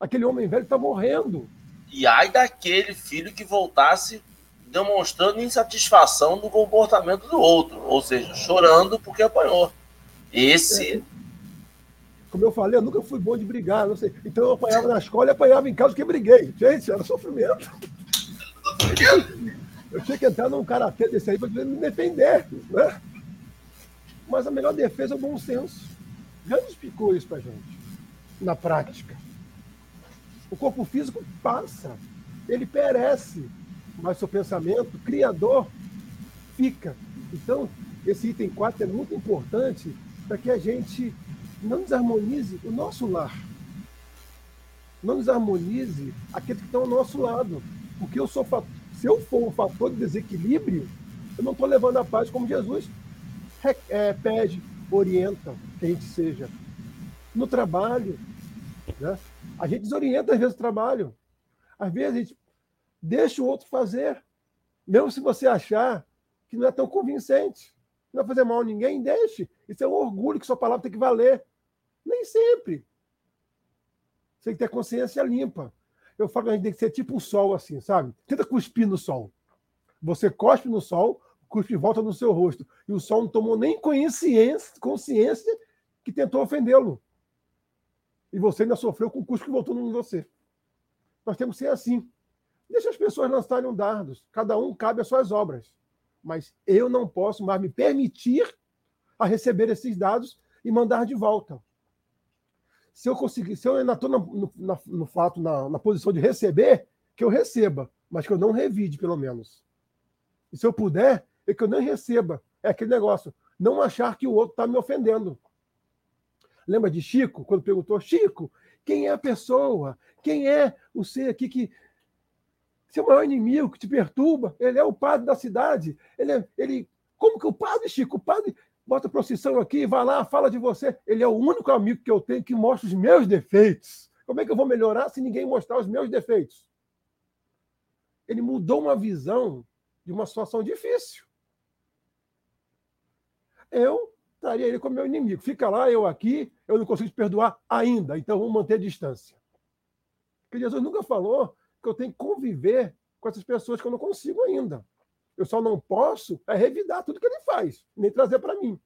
Aquele homem velho está morrendo. E ai daquele filho que voltasse demonstrando insatisfação do comportamento do outro, ou seja, chorando porque apanhou. Esse. É. Como eu falei, eu nunca fui bom de brigar, não sei. Então eu apanhava na escola e apanhava em casa porque briguei. Gente, era sofrimento. Eu tinha que entrar num karatê desse aí para me defender, né? Mas a melhor defesa é o bom senso. Já explicou isso para gente, na prática. O corpo físico passa, ele perece, mas seu pensamento criador fica. Então, esse item 4 é muito importante para que a gente não desarmonize o nosso lar. Não desarmonize aqueles que estão ao nosso lado. Porque eu sou, se eu for um fator de desequilíbrio, eu não estou levando a paz como Jesus é, pede, orienta que a gente seja. No trabalho, né? a gente desorienta às vezes o trabalho. Às vezes a gente deixa o outro fazer. Mesmo se você achar que não é tão convincente. Não vai fazer mal a ninguém, deixe. Isso é um orgulho que sua palavra tem que valer. Nem sempre. Você tem que ter consciência limpa. Eu falo que a gente tem que ser tipo um sol, assim, sabe? Tenta cuspir no sol. Você cospe no sol, cuspe volta no seu rosto. E o sol não tomou nem consciência, consciência que tentou ofendê-lo. E você ainda sofreu com o cuspe que voltou em você. Nós temos que ser assim. Deixa as pessoas lançarem um dardos. Cada um cabe às suas obras. Mas eu não posso mais me permitir a receber esses dados e mandar de volta. Se eu conseguir, se eu ainda estou no, no, no, fato, na, na posição de receber, que eu receba, mas que eu não revide, pelo menos. E se eu puder, é que eu nem receba. É aquele negócio, não achar que o outro está me ofendendo. Lembra de Chico, quando perguntou, Chico, quem é a pessoa? Quem é o ser aqui que. Seu maior inimigo que te perturba? Ele é o padre da cidade. Ele, é, ele Como que o padre, Chico? O padre bota procissão aqui, vai lá, fala de você. Ele é o único amigo que eu tenho que mostra os meus defeitos. Como é que eu vou melhorar se ninguém mostrar os meus defeitos? Ele mudou uma visão de uma situação difícil eu estaria ele como meu inimigo. Fica lá, eu aqui, eu não consigo te perdoar ainda, então vamos manter a distância. Porque Jesus nunca falou que eu tenho que conviver com essas pessoas que eu não consigo ainda. Eu só não posso é revidar tudo que ele faz, nem trazer para mim.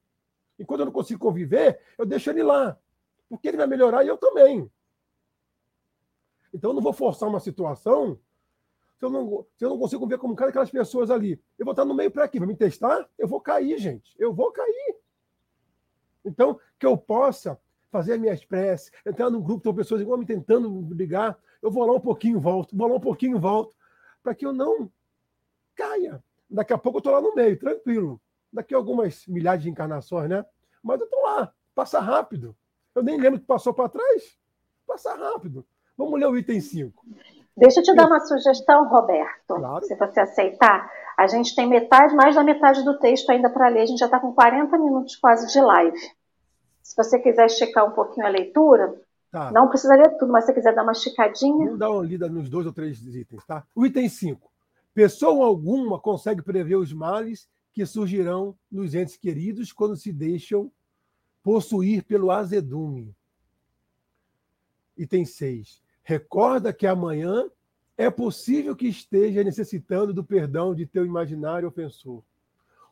E quando eu não consigo conviver, eu deixo ele lá. Porque ele vai melhorar e eu também. Então eu não vou forçar uma situação se eu não, se eu não consigo ver como cada aquelas pessoas ali, eu vou estar no meio para aqui, vai me testar? Eu vou cair, gente. Eu vou cair. Então, que eu possa fazer as minhas preces, entrar num grupo de pessoas igual me tentando brigar, eu vou lá um pouquinho volto, vou lá um pouquinho volto, para que eu não caia. Daqui a pouco eu estou lá no meio, tranquilo. Daqui a algumas milhares de encarnações, né? Mas eu estou lá, passa rápido. Eu nem lembro que passou para trás. Passa rápido. Vamos ler o item 5. Deixa eu te dar uma sugestão, Roberto, claro. se você aceitar. A gente tem metade, mais da metade do texto ainda para ler, a gente já está com 40 minutos quase de live. Se você quiser esticar um pouquinho a leitura, tá. não precisa ler tudo, mas se você quiser dar uma esticadinha. Vamos dar uma lida nos dois ou três itens, tá? O item 5. Pessoa alguma consegue prever os males que surgirão nos entes queridos quando se deixam possuir pelo azedume. Item 6 Recorda que amanhã é possível que esteja necessitando do perdão de teu imaginário ofensor,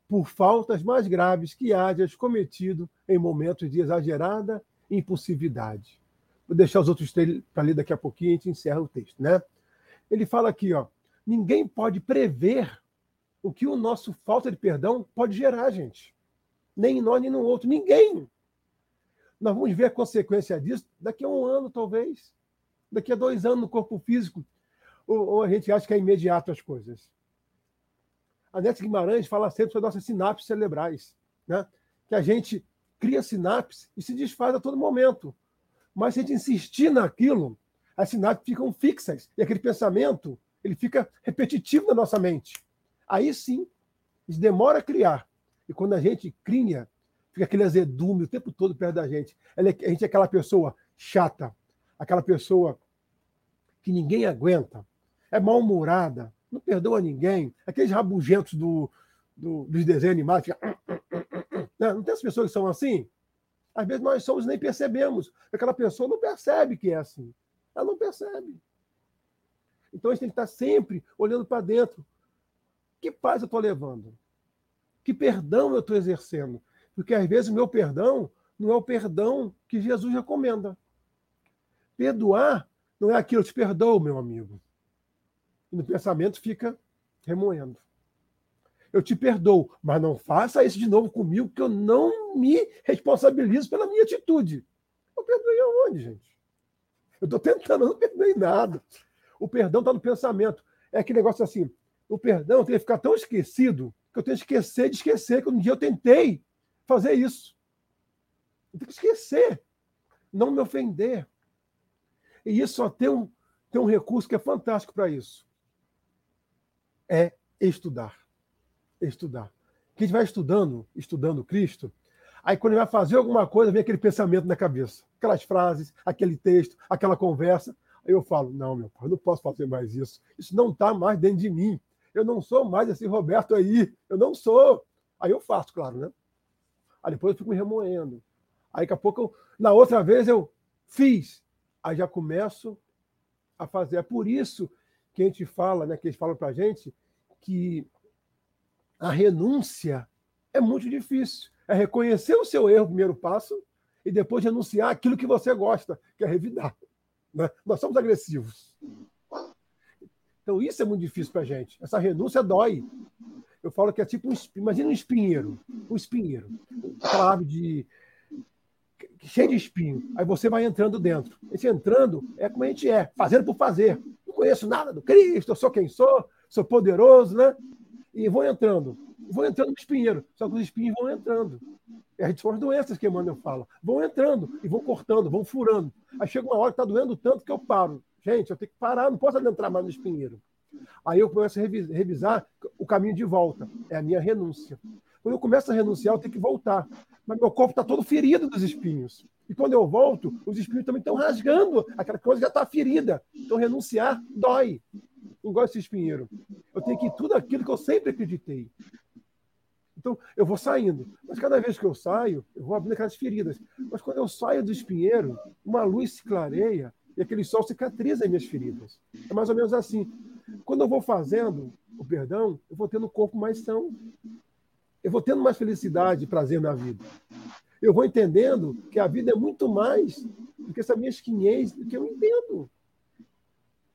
por faltas mais graves que hajas cometido em momentos de exagerada impulsividade. Vou deixar os outros três para ler daqui a pouquinho e a gente encerra o texto, né? Ele fala aqui, ó, ninguém pode prever o que o nosso falta de perdão pode gerar, gente. Nem em nós, nem no outro. Ninguém. Nós vamos ver a consequência disso daqui a um ano, talvez daqui a dois anos no corpo físico, ou, ou a gente acha que é imediato as coisas. A Nete Guimarães fala sempre sobre nossas sinapses cerebrais, né? que a gente cria sinapses e se desfaz a todo momento. Mas se a gente insistir naquilo, as sinapses ficam fixas e aquele pensamento ele fica repetitivo na nossa mente. Aí sim, demora a criar. E quando a gente cria, fica aquele azedume o tempo todo perto da gente. É, a gente é aquela pessoa chata, aquela pessoa que ninguém aguenta, é mal-humorada, não perdoa ninguém, aqueles rabugentos do, do, dos desenhos animados, não, não tem as pessoas que são assim? Às vezes nós somos nem percebemos. Aquela pessoa não percebe que é assim. Ela não percebe. Então a gente tem que estar sempre olhando para dentro. Que paz eu estou levando? Que perdão eu estou exercendo? Porque às vezes o meu perdão não é o perdão que Jesus recomenda. Perdoar não é aquilo, eu te perdoo, meu amigo. E no pensamento fica remoendo. Eu te perdoo, mas não faça isso de novo comigo, que eu não me responsabilizo pela minha atitude. Eu perdoei aonde, gente? Eu estou tentando, eu não perdoei nada. O perdão está no pensamento. É aquele negócio assim: o perdão tem que ficar tão esquecido que eu tenho que esquecer de esquecer que um dia eu tentei fazer isso. Eu tenho que esquecer, não me ofender. E isso só tem um, tem um recurso que é fantástico para isso. É estudar. Estudar. Que a gente vai estudando, estudando Cristo, aí quando ele vai fazer alguma coisa, vem aquele pensamento na cabeça. Aquelas frases, aquele texto, aquela conversa. Aí eu falo, não, meu pai, eu não posso fazer mais isso. Isso não está mais dentro de mim. Eu não sou mais esse Roberto aí. Eu não sou. Aí eu faço, claro, né? Aí depois eu fico me remoendo. Aí daqui a pouco, eu, na outra vez, eu fiz. Aí já começo a fazer. É por isso que a gente fala, né, que eles falam para a gente, que a renúncia é muito difícil. É reconhecer o seu erro, primeiro passo, e depois renunciar aquilo que você gosta, que é revidar. Né? Nós somos agressivos. Então, isso é muito difícil para a gente. Essa renúncia dói. Eu falo que é tipo um. Imagina um espinheiro. Um espinheiro. Aquela árvore de, cheio de espinho. Aí você vai entrando dentro. Esse entrando é como a gente é, fazendo por fazer. Conheço nada do Cristo, eu sou quem sou, sou poderoso, né? E vou entrando. Vou entrando no espinheiro. Só que os espinhos vão entrando. É, são as doenças que Emmanuel fala. Vão entrando e vão cortando, vão furando. Aí chega uma hora que está doendo tanto que eu paro. Gente, eu tenho que parar, não posso adentrar mais no espinheiro. Aí eu começo a revisar o caminho de volta. É a minha renúncia. Quando eu começo a renunciar, eu tenho que voltar. Mas meu corpo está todo ferido dos espinhos. E quando eu volto, os espinhos também estão rasgando. Aquela coisa já está ferida. Então, renunciar dói. Não gosto desse espinheiro. Eu tenho que ir tudo aquilo que eu sempre acreditei. Então, eu vou saindo. Mas cada vez que eu saio, eu vou abrindo aquelas feridas. Mas quando eu saio do espinheiro, uma luz se clareia e aquele sol cicatriza as minhas feridas. É mais ou menos assim. Quando eu vou fazendo o perdão, eu vou tendo o corpo mais são eu vou tendo mais felicidade e prazer na vida. Eu vou entendendo que a vida é muito mais do que essa minha esquinhez do que eu entendo.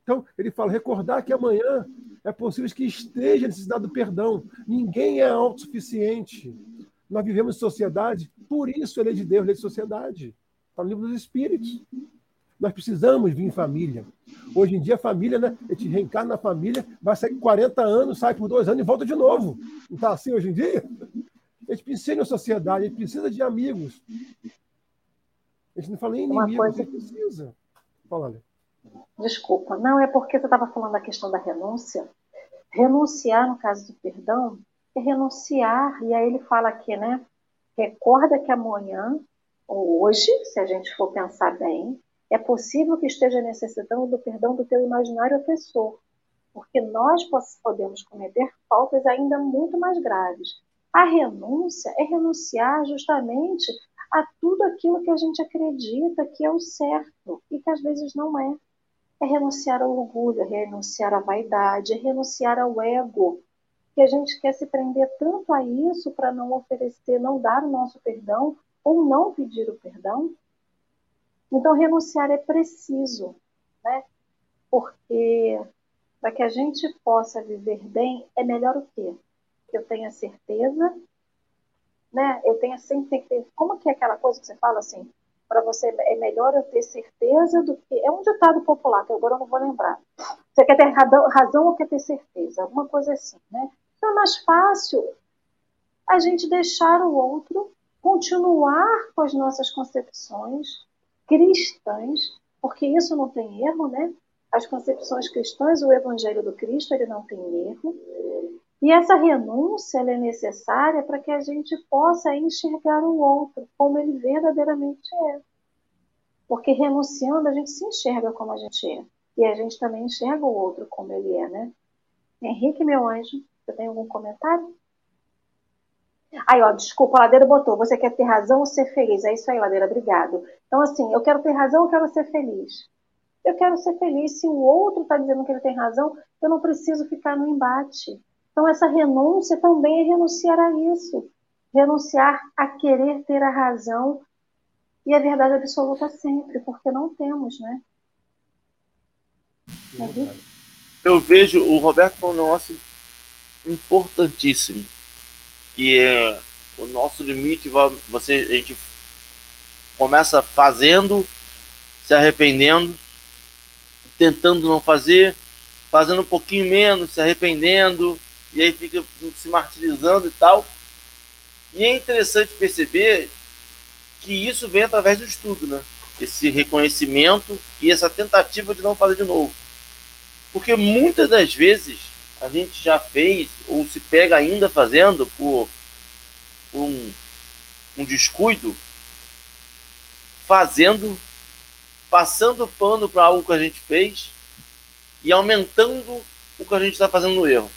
Então, ele fala: recordar que amanhã é possível que esteja a necessidade do perdão. Ninguém é autossuficiente. Nós vivemos em sociedade, por isso ele é de Deus, ele é de sociedade. Está no livro dos Espíritos. Nós precisamos vir em família. Hoje em dia, a família, né? A gente reencarna na família, vai sair 40 anos, sai por dois anos e volta de novo. Não está assim hoje em dia? A gente precisa de sociedade, a gente precisa de amigos. A gente não fala em inimigo, coisa... a gente precisa. Fala, Desculpa, não é porque você estava falando da questão da renúncia. Renunciar, no caso do perdão, é renunciar, e aí ele fala aqui, né? Recorda que amanhã, ou hoje, se a gente for pensar bem, é possível que esteja necessitando do perdão do teu imaginário ofensor, porque nós podemos cometer faltas ainda muito mais graves. A renúncia é renunciar justamente a tudo aquilo que a gente acredita que é o certo e que às vezes não é. É renunciar ao orgulho, é renunciar à vaidade, é renunciar ao ego, que a gente quer se prender tanto a isso para não oferecer, não dar o nosso perdão ou não pedir o perdão, então, renunciar é preciso, né? Porque para que a gente possa viver bem, é melhor o quê? Que eu tenha certeza, né? Eu tenha sempre. Como que é aquela coisa que você fala assim? Para você é melhor eu ter certeza do que. É um ditado popular, que agora eu não vou lembrar. Você quer ter razão, razão ou quer ter certeza? Alguma coisa assim, né? Então é mais fácil a gente deixar o outro continuar com as nossas concepções, cristãs, porque isso não tem erro, né? As concepções cristãs, o Evangelho do Cristo, ele não tem erro. E essa renúncia é necessária para que a gente possa enxergar o outro como ele verdadeiramente é. Porque renunciando, a gente se enxerga como a gente é. E a gente também enxerga o outro como ele é, né? Henrique, meu anjo, você tem algum comentário? Aí, ó, desculpa, a Ladeira botou, você quer ter razão ou ser feliz? É isso aí, Ladeira, obrigado. Então, assim, eu quero ter razão ou quero ser feliz? Eu quero ser feliz. Se o outro está dizendo que ele tem razão, eu não preciso ficar no embate. Então, essa renúncia também é renunciar a isso. Renunciar a querer ter a razão e a verdade absoluta sempre, porque não temos, né? Eu vejo o Roberto falando um negócio importantíssimo, que é o nosso limite, você, a gente começa fazendo, se arrependendo, tentando não fazer, fazendo um pouquinho menos, se arrependendo, e aí fica se martirizando e tal. E é interessante perceber que isso vem através do estudo, né? Esse reconhecimento e essa tentativa de não fazer de novo. Porque muitas das vezes a gente já fez ou se pega ainda fazendo por, um, um descuido, fazendo, passando pano para algo que a gente fez e aumentando o que a gente está fazendo no erro.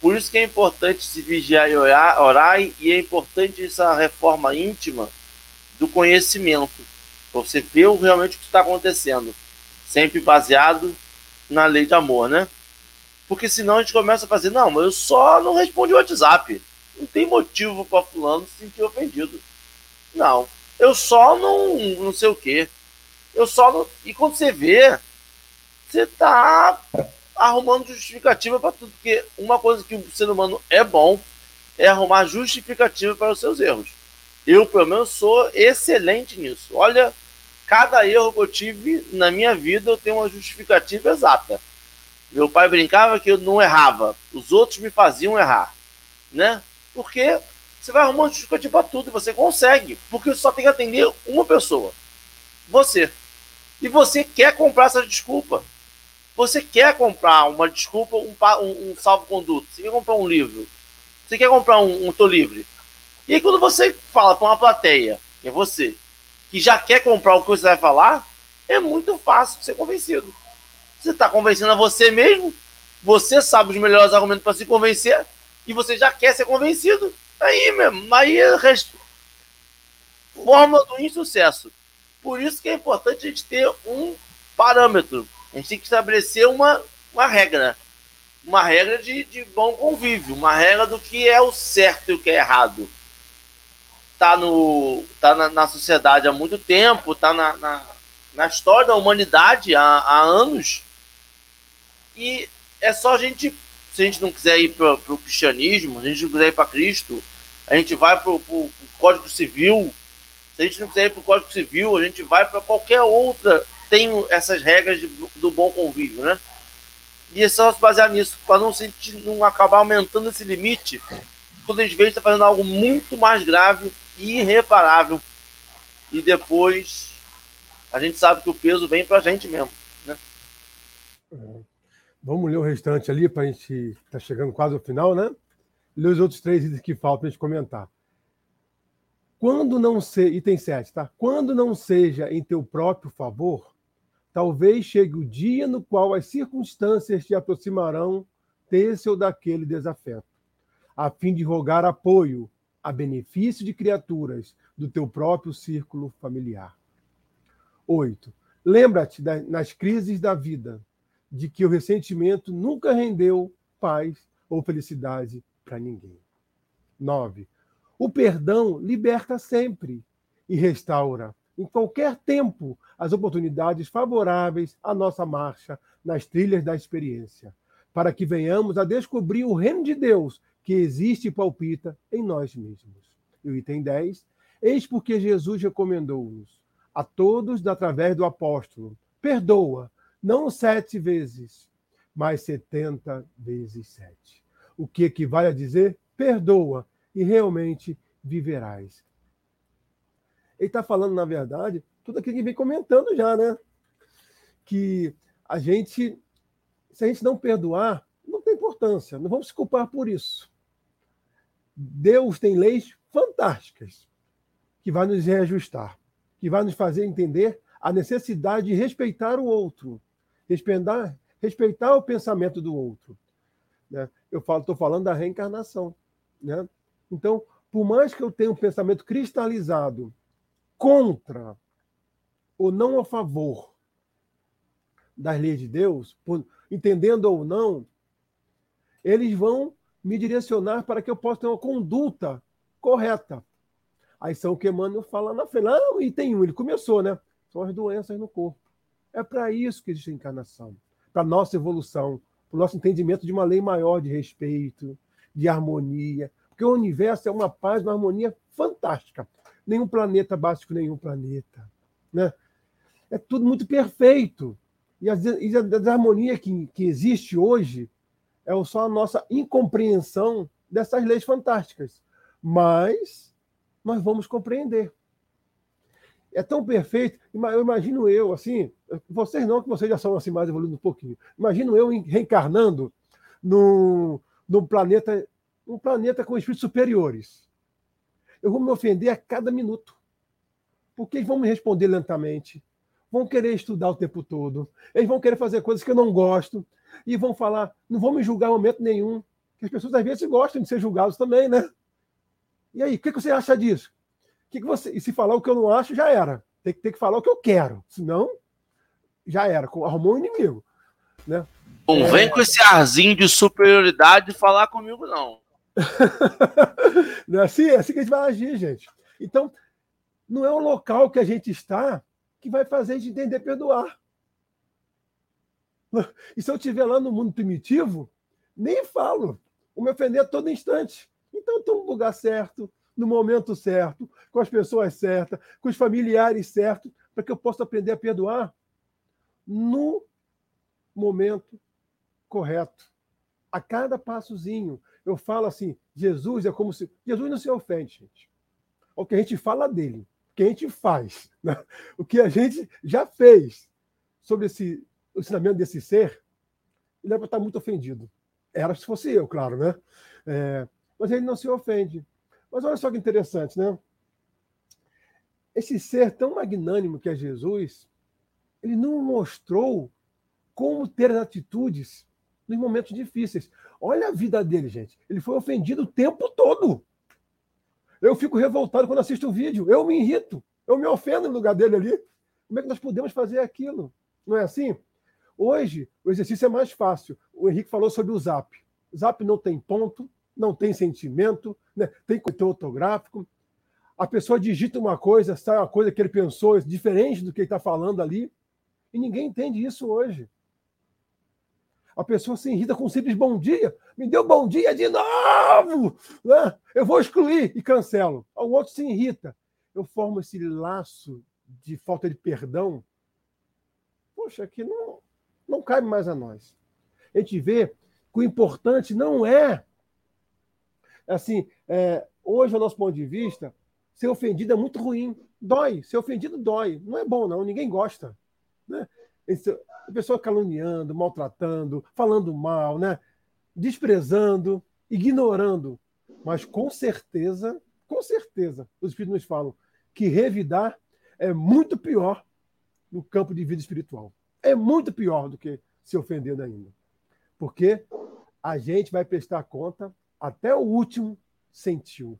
Por isso que é importante se vigiar e orar, orar e é importante essa reforma íntima do conhecimento. Você ver realmente o que está acontecendo. Sempre baseado na lei de amor, né? Porque senão a gente começa a fazer, não, mas eu só não respondi o WhatsApp. Não tem motivo para fulano se sentir ofendido. Não. Eu só não, não sei o quê. Eu só não. E quando você vê, você tá arrumando justificativa para tudo. Porque uma coisa que o ser humano é bom é arrumar justificativa para os seus erros. Eu, pelo menos, sou excelente nisso. Olha, cada erro que eu tive na minha vida, eu tenho uma justificativa exata. Meu pai brincava que eu não errava, os outros me faziam errar, né? Porque você vai arrumar justificativa para tudo e você consegue, porque só tem que atender uma pessoa, você. E você quer comprar essa desculpa. Você quer comprar uma desculpa, um, um, um salvo-conduto. Você quer comprar um livro. Você quer comprar um, um Tô Livre. E aí, quando você fala para uma plateia, que é você, que já quer comprar o que você vai falar, é muito fácil ser convencido. Você está convencendo a você mesmo, você sabe os melhores argumentos para se convencer, e você já quer ser convencido. Aí mesmo, aí é rest... fórmula do insucesso. Por isso que é importante a gente ter um parâmetro. A gente tem que estabelecer uma, uma regra. Uma regra de, de bom convívio, uma regra do que é o certo e o que é errado tá, no, tá na, na sociedade há muito tempo, tá na, na, na história da humanidade há, há, anos. E é só a gente, se a gente não quiser ir para o cristianismo, se a gente não quiser ir para Cristo, a gente vai para o Código Civil. Se a gente não quiser ir para o Código Civil, a gente vai para qualquer outra. Tem essas regras de, do bom convívio, né? E é só se basear nisso, para não, não acabar aumentando esse limite. Quando a gente vê, está fazendo algo muito mais grave irreparável. E depois a gente sabe que o peso vem para a gente mesmo. Né? Vamos ler o restante ali para a gente. Está chegando quase ao final, né? Ler os outros três itens que faltam para a gente comentar. Quando não seja. Item 7, tá? Quando não seja em teu próprio favor, talvez chegue o dia no qual as circunstâncias te aproximarão desse ou daquele desafeto, a fim de rogar apoio, a benefício de criaturas do teu próprio círculo familiar. 8. Lembra-te nas crises da vida de que o ressentimento nunca rendeu paz ou felicidade para ninguém. 9. O perdão liberta sempre e restaura, em qualquer tempo, as oportunidades favoráveis à nossa marcha nas trilhas da experiência, para que venhamos a descobrir o reino de Deus que existe e palpita em nós mesmos. E o item 10, eis porque Jesus recomendou-nos a todos, através do apóstolo, perdoa, não sete vezes, mas setenta vezes sete. O que equivale a dizer, perdoa, e realmente viverás. Ele está falando, na verdade, tudo aquilo que vem comentando já, né? Que a gente, se a gente não perdoar, não tem importância, não vamos se culpar por isso. Deus tem leis fantásticas que vai nos reajustar, que vai nos fazer entender a necessidade de respeitar o outro, respeitar, respeitar o pensamento do outro. Né? Eu estou falando da reencarnação. Né? Então, por mais que eu tenha um pensamento cristalizado contra ou não a favor das leis de Deus, por, entendendo ou não, eles vão me direcionar para que eu possa ter uma conduta correta. Aí São Emmanuel fala na frente, não, e tem um, ele começou, né? São as doenças no corpo. É para isso que existe a encarnação, para nossa evolução, para o nosso entendimento de uma lei maior de respeito, de harmonia, porque o universo é uma paz, uma harmonia fantástica. Nenhum planeta com nenhum planeta, né? É tudo muito perfeito. E a, e a desarmonia que, que existe hoje é só a nossa incompreensão dessas leis fantásticas. Mas nós vamos compreender. É tão perfeito. Eu imagino eu, assim, vocês não, que vocês já são assim mais evoluídos um pouquinho. Imagino eu reencarnando num, num planeta, um planeta com espíritos superiores. Eu vou me ofender a cada minuto. Porque eles vão me responder lentamente vão querer estudar o tempo todo, eles vão querer fazer coisas que eu não gosto, e vão falar, não vão me julgar em momento nenhum. As pessoas às vezes gostam de ser julgados também, né? E aí, o que, você acha disso? Que que você... E se falar o que eu não acho, já era. Tem que ter que falar o que eu quero. Senão, já era. Arrumou um inimigo. Né? Não é... vem com esse arzinho de superioridade falar comigo, não. não é assim, é assim que a gente vai agir, gente. Então, não é o local que a gente está que vai fazer a gente entender perdoar. E se eu estiver lá no mundo primitivo, nem falo. O me ofender a todo instante. Então, estou no lugar certo, no momento certo, com as pessoas certas, com os familiares certos, para que eu possa aprender a perdoar no momento correto. A cada passozinho, eu falo assim: Jesus é como se. Jesus não se ofende, gente. É o que a gente fala dele que a gente faz, né? o que a gente já fez sobre esse o ensinamento desse ser, ele é para estar muito ofendido. Era se fosse eu, claro, né? É, mas ele não se ofende. Mas olha só que interessante, né? Esse ser tão magnânimo que é Jesus, ele não mostrou como ter atitudes nos momentos difíceis. Olha a vida dele, gente. Ele foi ofendido o tempo todo. Eu fico revoltado quando assisto o vídeo. Eu me irrito. Eu me ofendo no lugar dele ali. Como é que nós podemos fazer aquilo? Não é assim? Hoje, o exercício é mais fácil. O Henrique falou sobre o Zap. Zap não tem ponto, não tem sentimento, né? tem conteúdo ortográfico. A pessoa digita uma coisa, sai uma coisa que ele pensou diferente do que ele está falando ali. E ninguém entende isso hoje. A pessoa se irrita com um simples bom dia. Me deu bom dia de novo! Né? Eu vou excluir e cancelo. O outro se irrita. Eu formo esse laço de falta de perdão. Poxa, que não, não cabe mais a nós. A gente vê que o importante não é assim, é, hoje, ao nosso ponto de vista, ser ofendido é muito ruim. Dói. Ser ofendido dói. Não é bom, não. Ninguém gosta. Né? a pessoa caluniando, maltratando, falando mal, né? desprezando, ignorando. Mas com certeza, com certeza, os Espíritos nos falam que revidar é muito pior no campo de vida espiritual. É muito pior do que se ofendendo ainda. Porque a gente vai prestar conta até o último sentiu.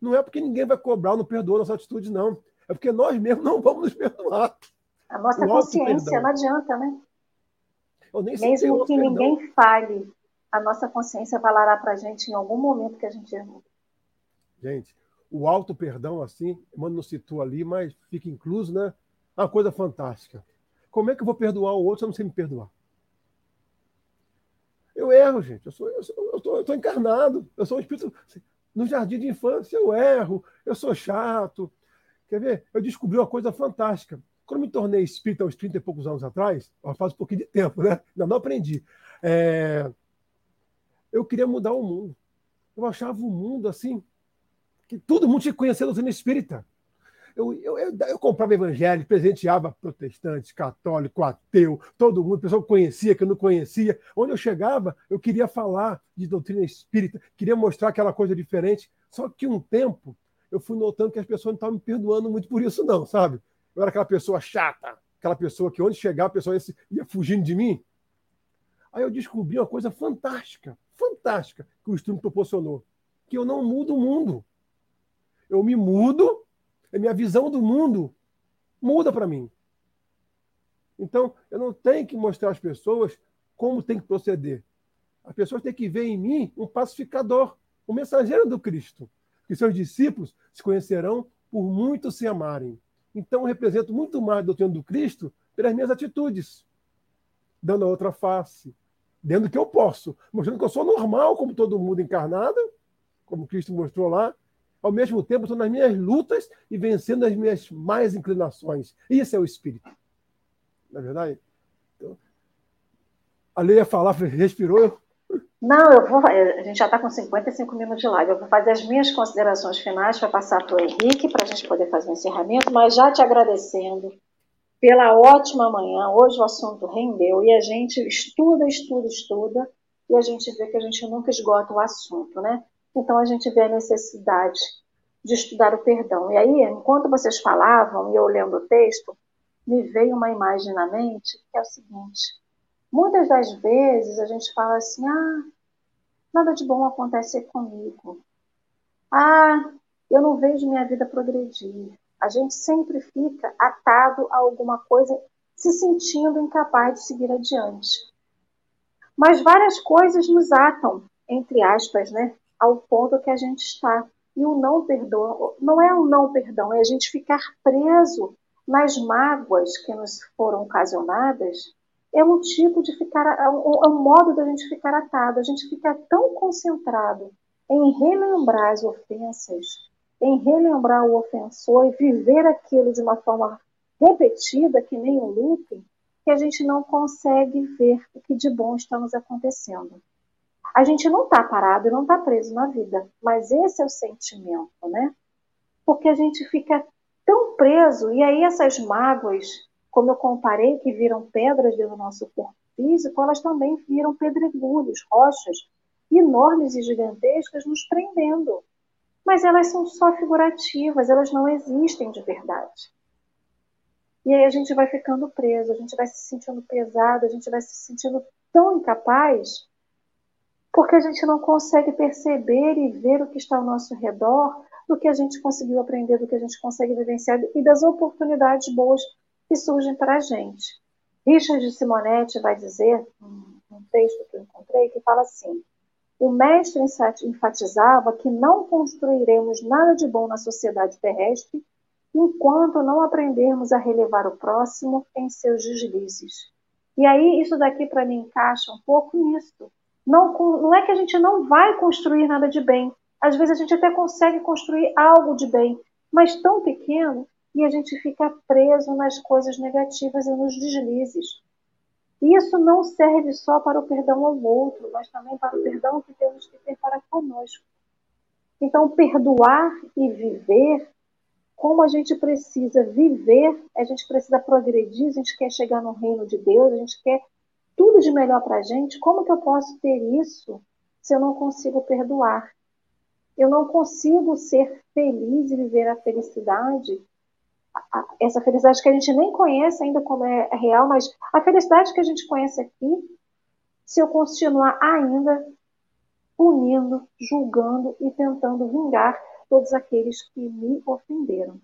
Não é porque ninguém vai cobrar não perdoa nossa atitude, não. É porque nós mesmos não vamos nos perdoar. A nossa consciência, não adianta, né? Mesmo que ninguém fale, a nossa consciência falará para a gente em algum momento que a gente errou. Gente, o alto perdão, assim, mano não citou ali, mas fica incluso, né? É uma coisa fantástica. Como é que eu vou perdoar o outro se eu não sei me perdoar? Eu erro, gente. Eu sou, eu sou, eu tô, eu tô encarnado. Eu sou um espírito. No jardim de infância eu erro. Eu sou chato. Quer ver? Eu descobri uma coisa fantástica. Quando me tornei espírita aos 30 e poucos anos atrás, faz um pouquinho de tempo, né? Ainda não aprendi. É... Eu queria mudar o mundo. Eu achava o mundo assim, que todo mundo tinha que conhecer a doutrina espírita. Eu, eu, eu, eu, comprava evangelho, presenteava protestantes, católico, ateu, todo mundo, pessoal que conhecia, que não conhecia. Onde eu chegava, eu queria falar de doutrina espírita, queria mostrar aquela coisa diferente. Só que um tempo eu fui notando que as pessoas não estavam me perdoando muito por isso, não, sabe? Eu era aquela pessoa chata, aquela pessoa que onde chegar a pessoa ia, ia fugindo de mim. Aí eu descobri uma coisa fantástica, fantástica, que o estudo proporcionou. Que eu não mudo o mundo. Eu me mudo, a minha visão do mundo muda para mim. Então, eu não tenho que mostrar às pessoas como tem que proceder. As pessoas têm que ver em mim um pacificador, um mensageiro do Cristo. Que seus discípulos se conhecerão por muito se amarem. Então, eu represento muito mais a doutrina do Cristo pelas minhas atitudes, dando a outra face, dentro do que eu posso, mostrando que eu sou normal, como todo mundo encarnado, como Cristo mostrou lá. Ao mesmo tempo, estou nas minhas lutas e vencendo as minhas mais inclinações. Isso é o Espírito. Não é verdade? Então, a lei ia falar, respirou, não, eu vou. A gente já está com 55 minutos de live. Eu vou fazer as minhas considerações finais para passar para o Henrique, para a gente poder fazer o encerramento, mas já te agradecendo pela ótima manhã. Hoje o assunto rendeu e a gente estuda, estuda, estuda e a gente vê que a gente nunca esgota o assunto, né? Então a gente vê a necessidade de estudar o perdão. E aí, enquanto vocês falavam e eu lendo o texto, me veio uma imagem na mente que é o seguinte: muitas das vezes a gente fala assim, ah, nada de bom acontece comigo. Ah, eu não vejo minha vida progredir. A gente sempre fica atado a alguma coisa, se sentindo incapaz de seguir adiante. Mas várias coisas nos atam, entre aspas, né, ao ponto que a gente está. E o não perdão não é o não perdão, é a gente ficar preso nas mágoas que nos foram ocasionadas. É um tipo de ficar, é um, é um modo da gente ficar atado. A gente fica tão concentrado em relembrar as ofensas, em relembrar o ofensor e viver aquilo de uma forma repetida, que nem um looping, que a gente não consegue ver o que de bom está nos acontecendo. A gente não está parado e não está preso na vida, mas esse é o sentimento, né? Porque a gente fica tão preso, e aí essas mágoas, como eu comparei, que viram pedras do nosso corpo físico, elas também viram pedregulhos, rochas enormes e gigantescas nos prendendo mas elas são só figurativas, elas não existem de verdade. E aí a gente vai ficando preso, a gente vai se sentindo pesado, a gente vai se sentindo tão incapaz, porque a gente não consegue perceber e ver o que está ao nosso redor, do que a gente conseguiu aprender, do que a gente consegue vivenciar e das oportunidades boas que surgem para a gente. Richard Simonetti vai dizer, um texto que eu encontrei, que fala assim: o mestre enfatizava que não construiremos nada de bom na sociedade terrestre enquanto não aprendermos a relevar o próximo em seus deslizes. E aí, isso daqui para mim encaixa um pouco nisso. Não, não é que a gente não vai construir nada de bem. Às vezes a gente até consegue construir algo de bem, mas tão pequeno e a gente fica preso nas coisas negativas e nos deslizes. Isso não serve só para o perdão ao outro, mas também para o perdão que temos que ter para conosco. Então, perdoar e viver, como a gente precisa viver, a gente precisa progredir, a gente quer chegar no reino de Deus, a gente quer tudo de melhor para a gente, como que eu posso ter isso se eu não consigo perdoar? Eu não consigo ser feliz e viver a felicidade essa felicidade que a gente nem conhece ainda como é real, mas a felicidade que a gente conhece aqui, se eu continuar ainda punindo, julgando e tentando vingar todos aqueles que me ofenderam.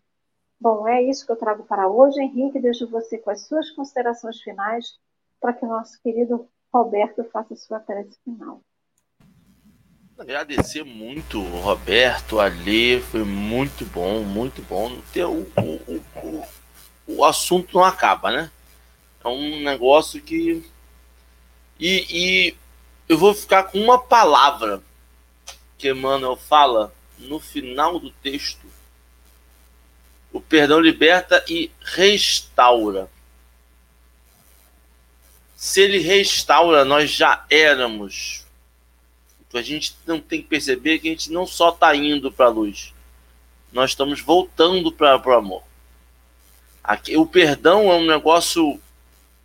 Bom, é isso que eu trago para hoje. Henrique, deixo você com as suas considerações finais para que o nosso querido Roberto faça sua prece final. Agradecer muito Roberto, a Lê, foi muito bom, muito bom. O, o, o, o assunto não acaba, né? É um negócio que. E, e eu vou ficar com uma palavra que Emmanuel fala no final do texto. O perdão liberta e restaura. Se ele restaura, nós já éramos a gente não tem que perceber que a gente não só está indo para a luz, nós estamos voltando para o amor. Aqui, o perdão é um negócio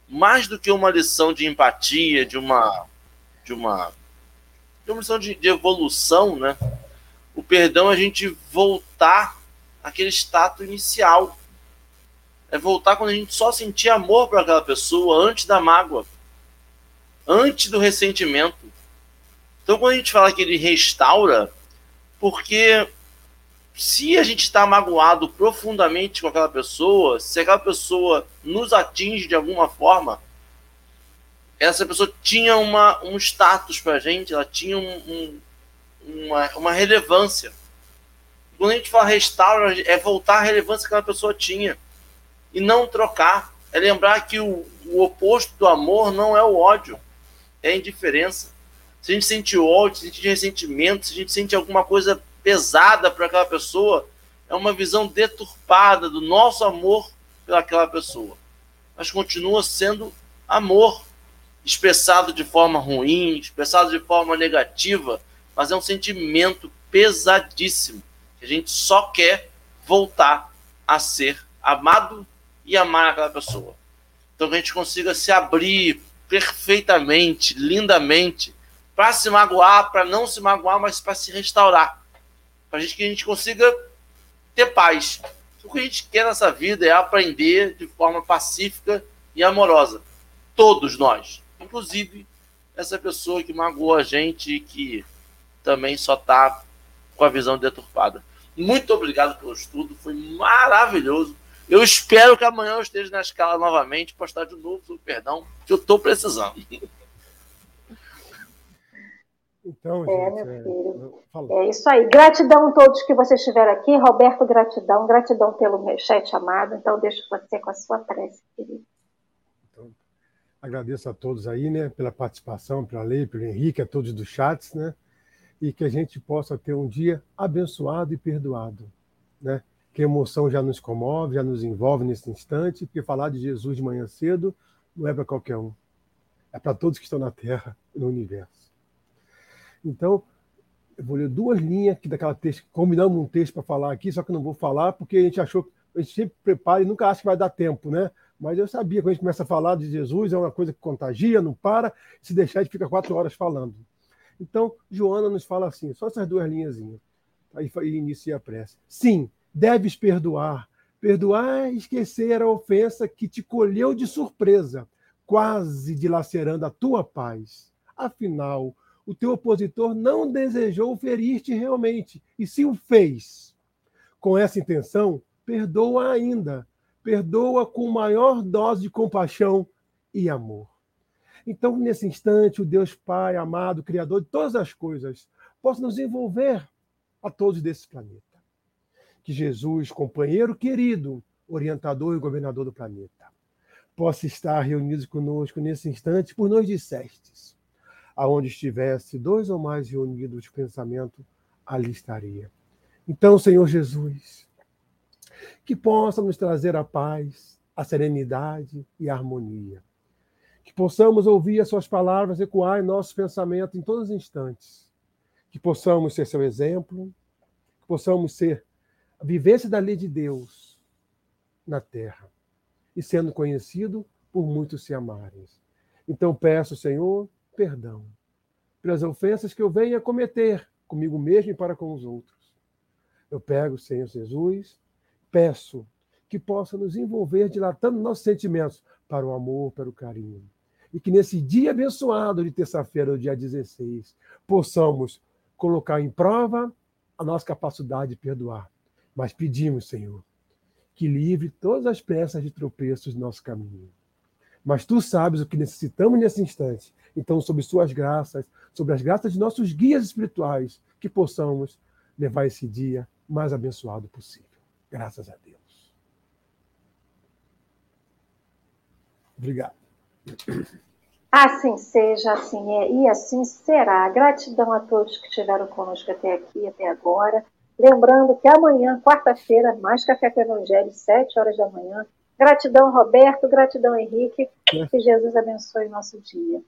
mais do que uma lição de empatia, de uma de uma, de uma lição de, de evolução, né? O perdão é a gente voltar àquele status inicial. É voltar quando a gente só sentia amor para aquela pessoa antes da mágoa, antes do ressentimento. Então, quando a gente fala que ele restaura, porque se a gente está magoado profundamente com aquela pessoa, se aquela pessoa nos atinge de alguma forma, essa pessoa tinha uma, um status para a gente, ela tinha um, um, uma, uma relevância. Quando a gente fala restaura, é voltar à relevância que aquela pessoa tinha e não trocar. É lembrar que o, o oposto do amor não é o ódio, é a indiferença. Se a gente sente ódio, se a gente sente ressentimento, se a gente sente alguma coisa pesada para aquela pessoa, é uma visão deturpada do nosso amor pelaquela pessoa. Mas continua sendo amor, expressado de forma ruim, expressado de forma negativa, mas é um sentimento pesadíssimo. Que a gente só quer voltar a ser amado e amar aquela pessoa. Então que a gente consiga se abrir perfeitamente, lindamente, para se magoar, para não se magoar, mas para se restaurar. Para gente que a gente consiga ter paz. O que a gente quer nessa vida é aprender de forma pacífica e amorosa. Todos nós. Inclusive essa pessoa que magoou a gente e que também só está com a visão deturpada. Muito obrigado pelo estudo, foi maravilhoso. Eu espero que amanhã eu esteja na escala novamente, postar de novo perdão, que eu estou precisando. Então, é, gente, meu é, filho. É, é, isso aí. Gratidão a todos que vocês estiveram aqui. Roberto, gratidão. Gratidão pelo meu chat amado. Então, deixo você com a sua prece, querido. Então, agradeço a todos aí, né, pela participação, pela lei, pelo Henrique, a todos dos chats, né? E que a gente possa ter um dia abençoado e perdoado, né? Que a emoção já nos comove, já nos envolve nesse instante, porque falar de Jesus de manhã cedo não é para qualquer um. É para todos que estão na Terra no universo. Então, eu vou ler duas linhas aqui daquela texto, combinamos um texto para falar aqui, só que não vou falar porque a gente achou, a gente sempre prepara e nunca acha que vai dar tempo, né? Mas eu sabia que quando a gente começa a falar de Jesus, é uma coisa que contagia, não para, se deixar a gente fica quatro horas falando. Então, Joana nos fala assim, só essas duas linhas. Aí inicia a prece. Sim, deves perdoar. Perdoar é esquecer a ofensa que te colheu de surpresa, quase dilacerando a tua paz. Afinal, o teu opositor não desejou ferir-te realmente, e se o fez com essa intenção, perdoa ainda. Perdoa com maior dose de compaixão e amor. Então, nesse instante, o Deus Pai, amado, Criador de todas as coisas, possa nos envolver a todos desse planeta. Que Jesus, companheiro querido, orientador e governador do planeta, possa estar reunido conosco nesse instante por nós dissestes aonde estivesse dois ou mais reunidos de pensamento, ali estaria. Então, Senhor Jesus, que possa nos trazer a paz, a serenidade e a harmonia. Que possamos ouvir as suas palavras ecoar em nosso pensamento em todos os instantes. Que possamos ser seu exemplo, que possamos ser a vivência da lei de Deus na terra e sendo conhecido por muitos se amarem. Então peço, Senhor, perdão pelas ofensas que eu venha cometer comigo mesmo e para com os outros. Eu pego, Senhor Jesus, peço que possa nos envolver dilatando nossos sentimentos para o amor, para o carinho. E que nesse dia abençoado de terça-feira, o dia 16, possamos colocar em prova a nossa capacidade de perdoar. Mas pedimos, Senhor, que livre todas as peças de tropeços do nosso caminho. Mas tu sabes o que necessitamos nesse instante então, sob suas graças, sobre as graças de nossos guias espirituais, que possamos levar esse dia mais abençoado possível. Graças a Deus. Obrigado. Assim seja, assim é e assim será. Gratidão a todos que estiveram conosco até aqui, até agora. Lembrando que amanhã, quarta-feira, mais Café com Evangelho, sete horas da manhã. Gratidão, Roberto. Gratidão, Henrique. Que Jesus abençoe o nosso dia.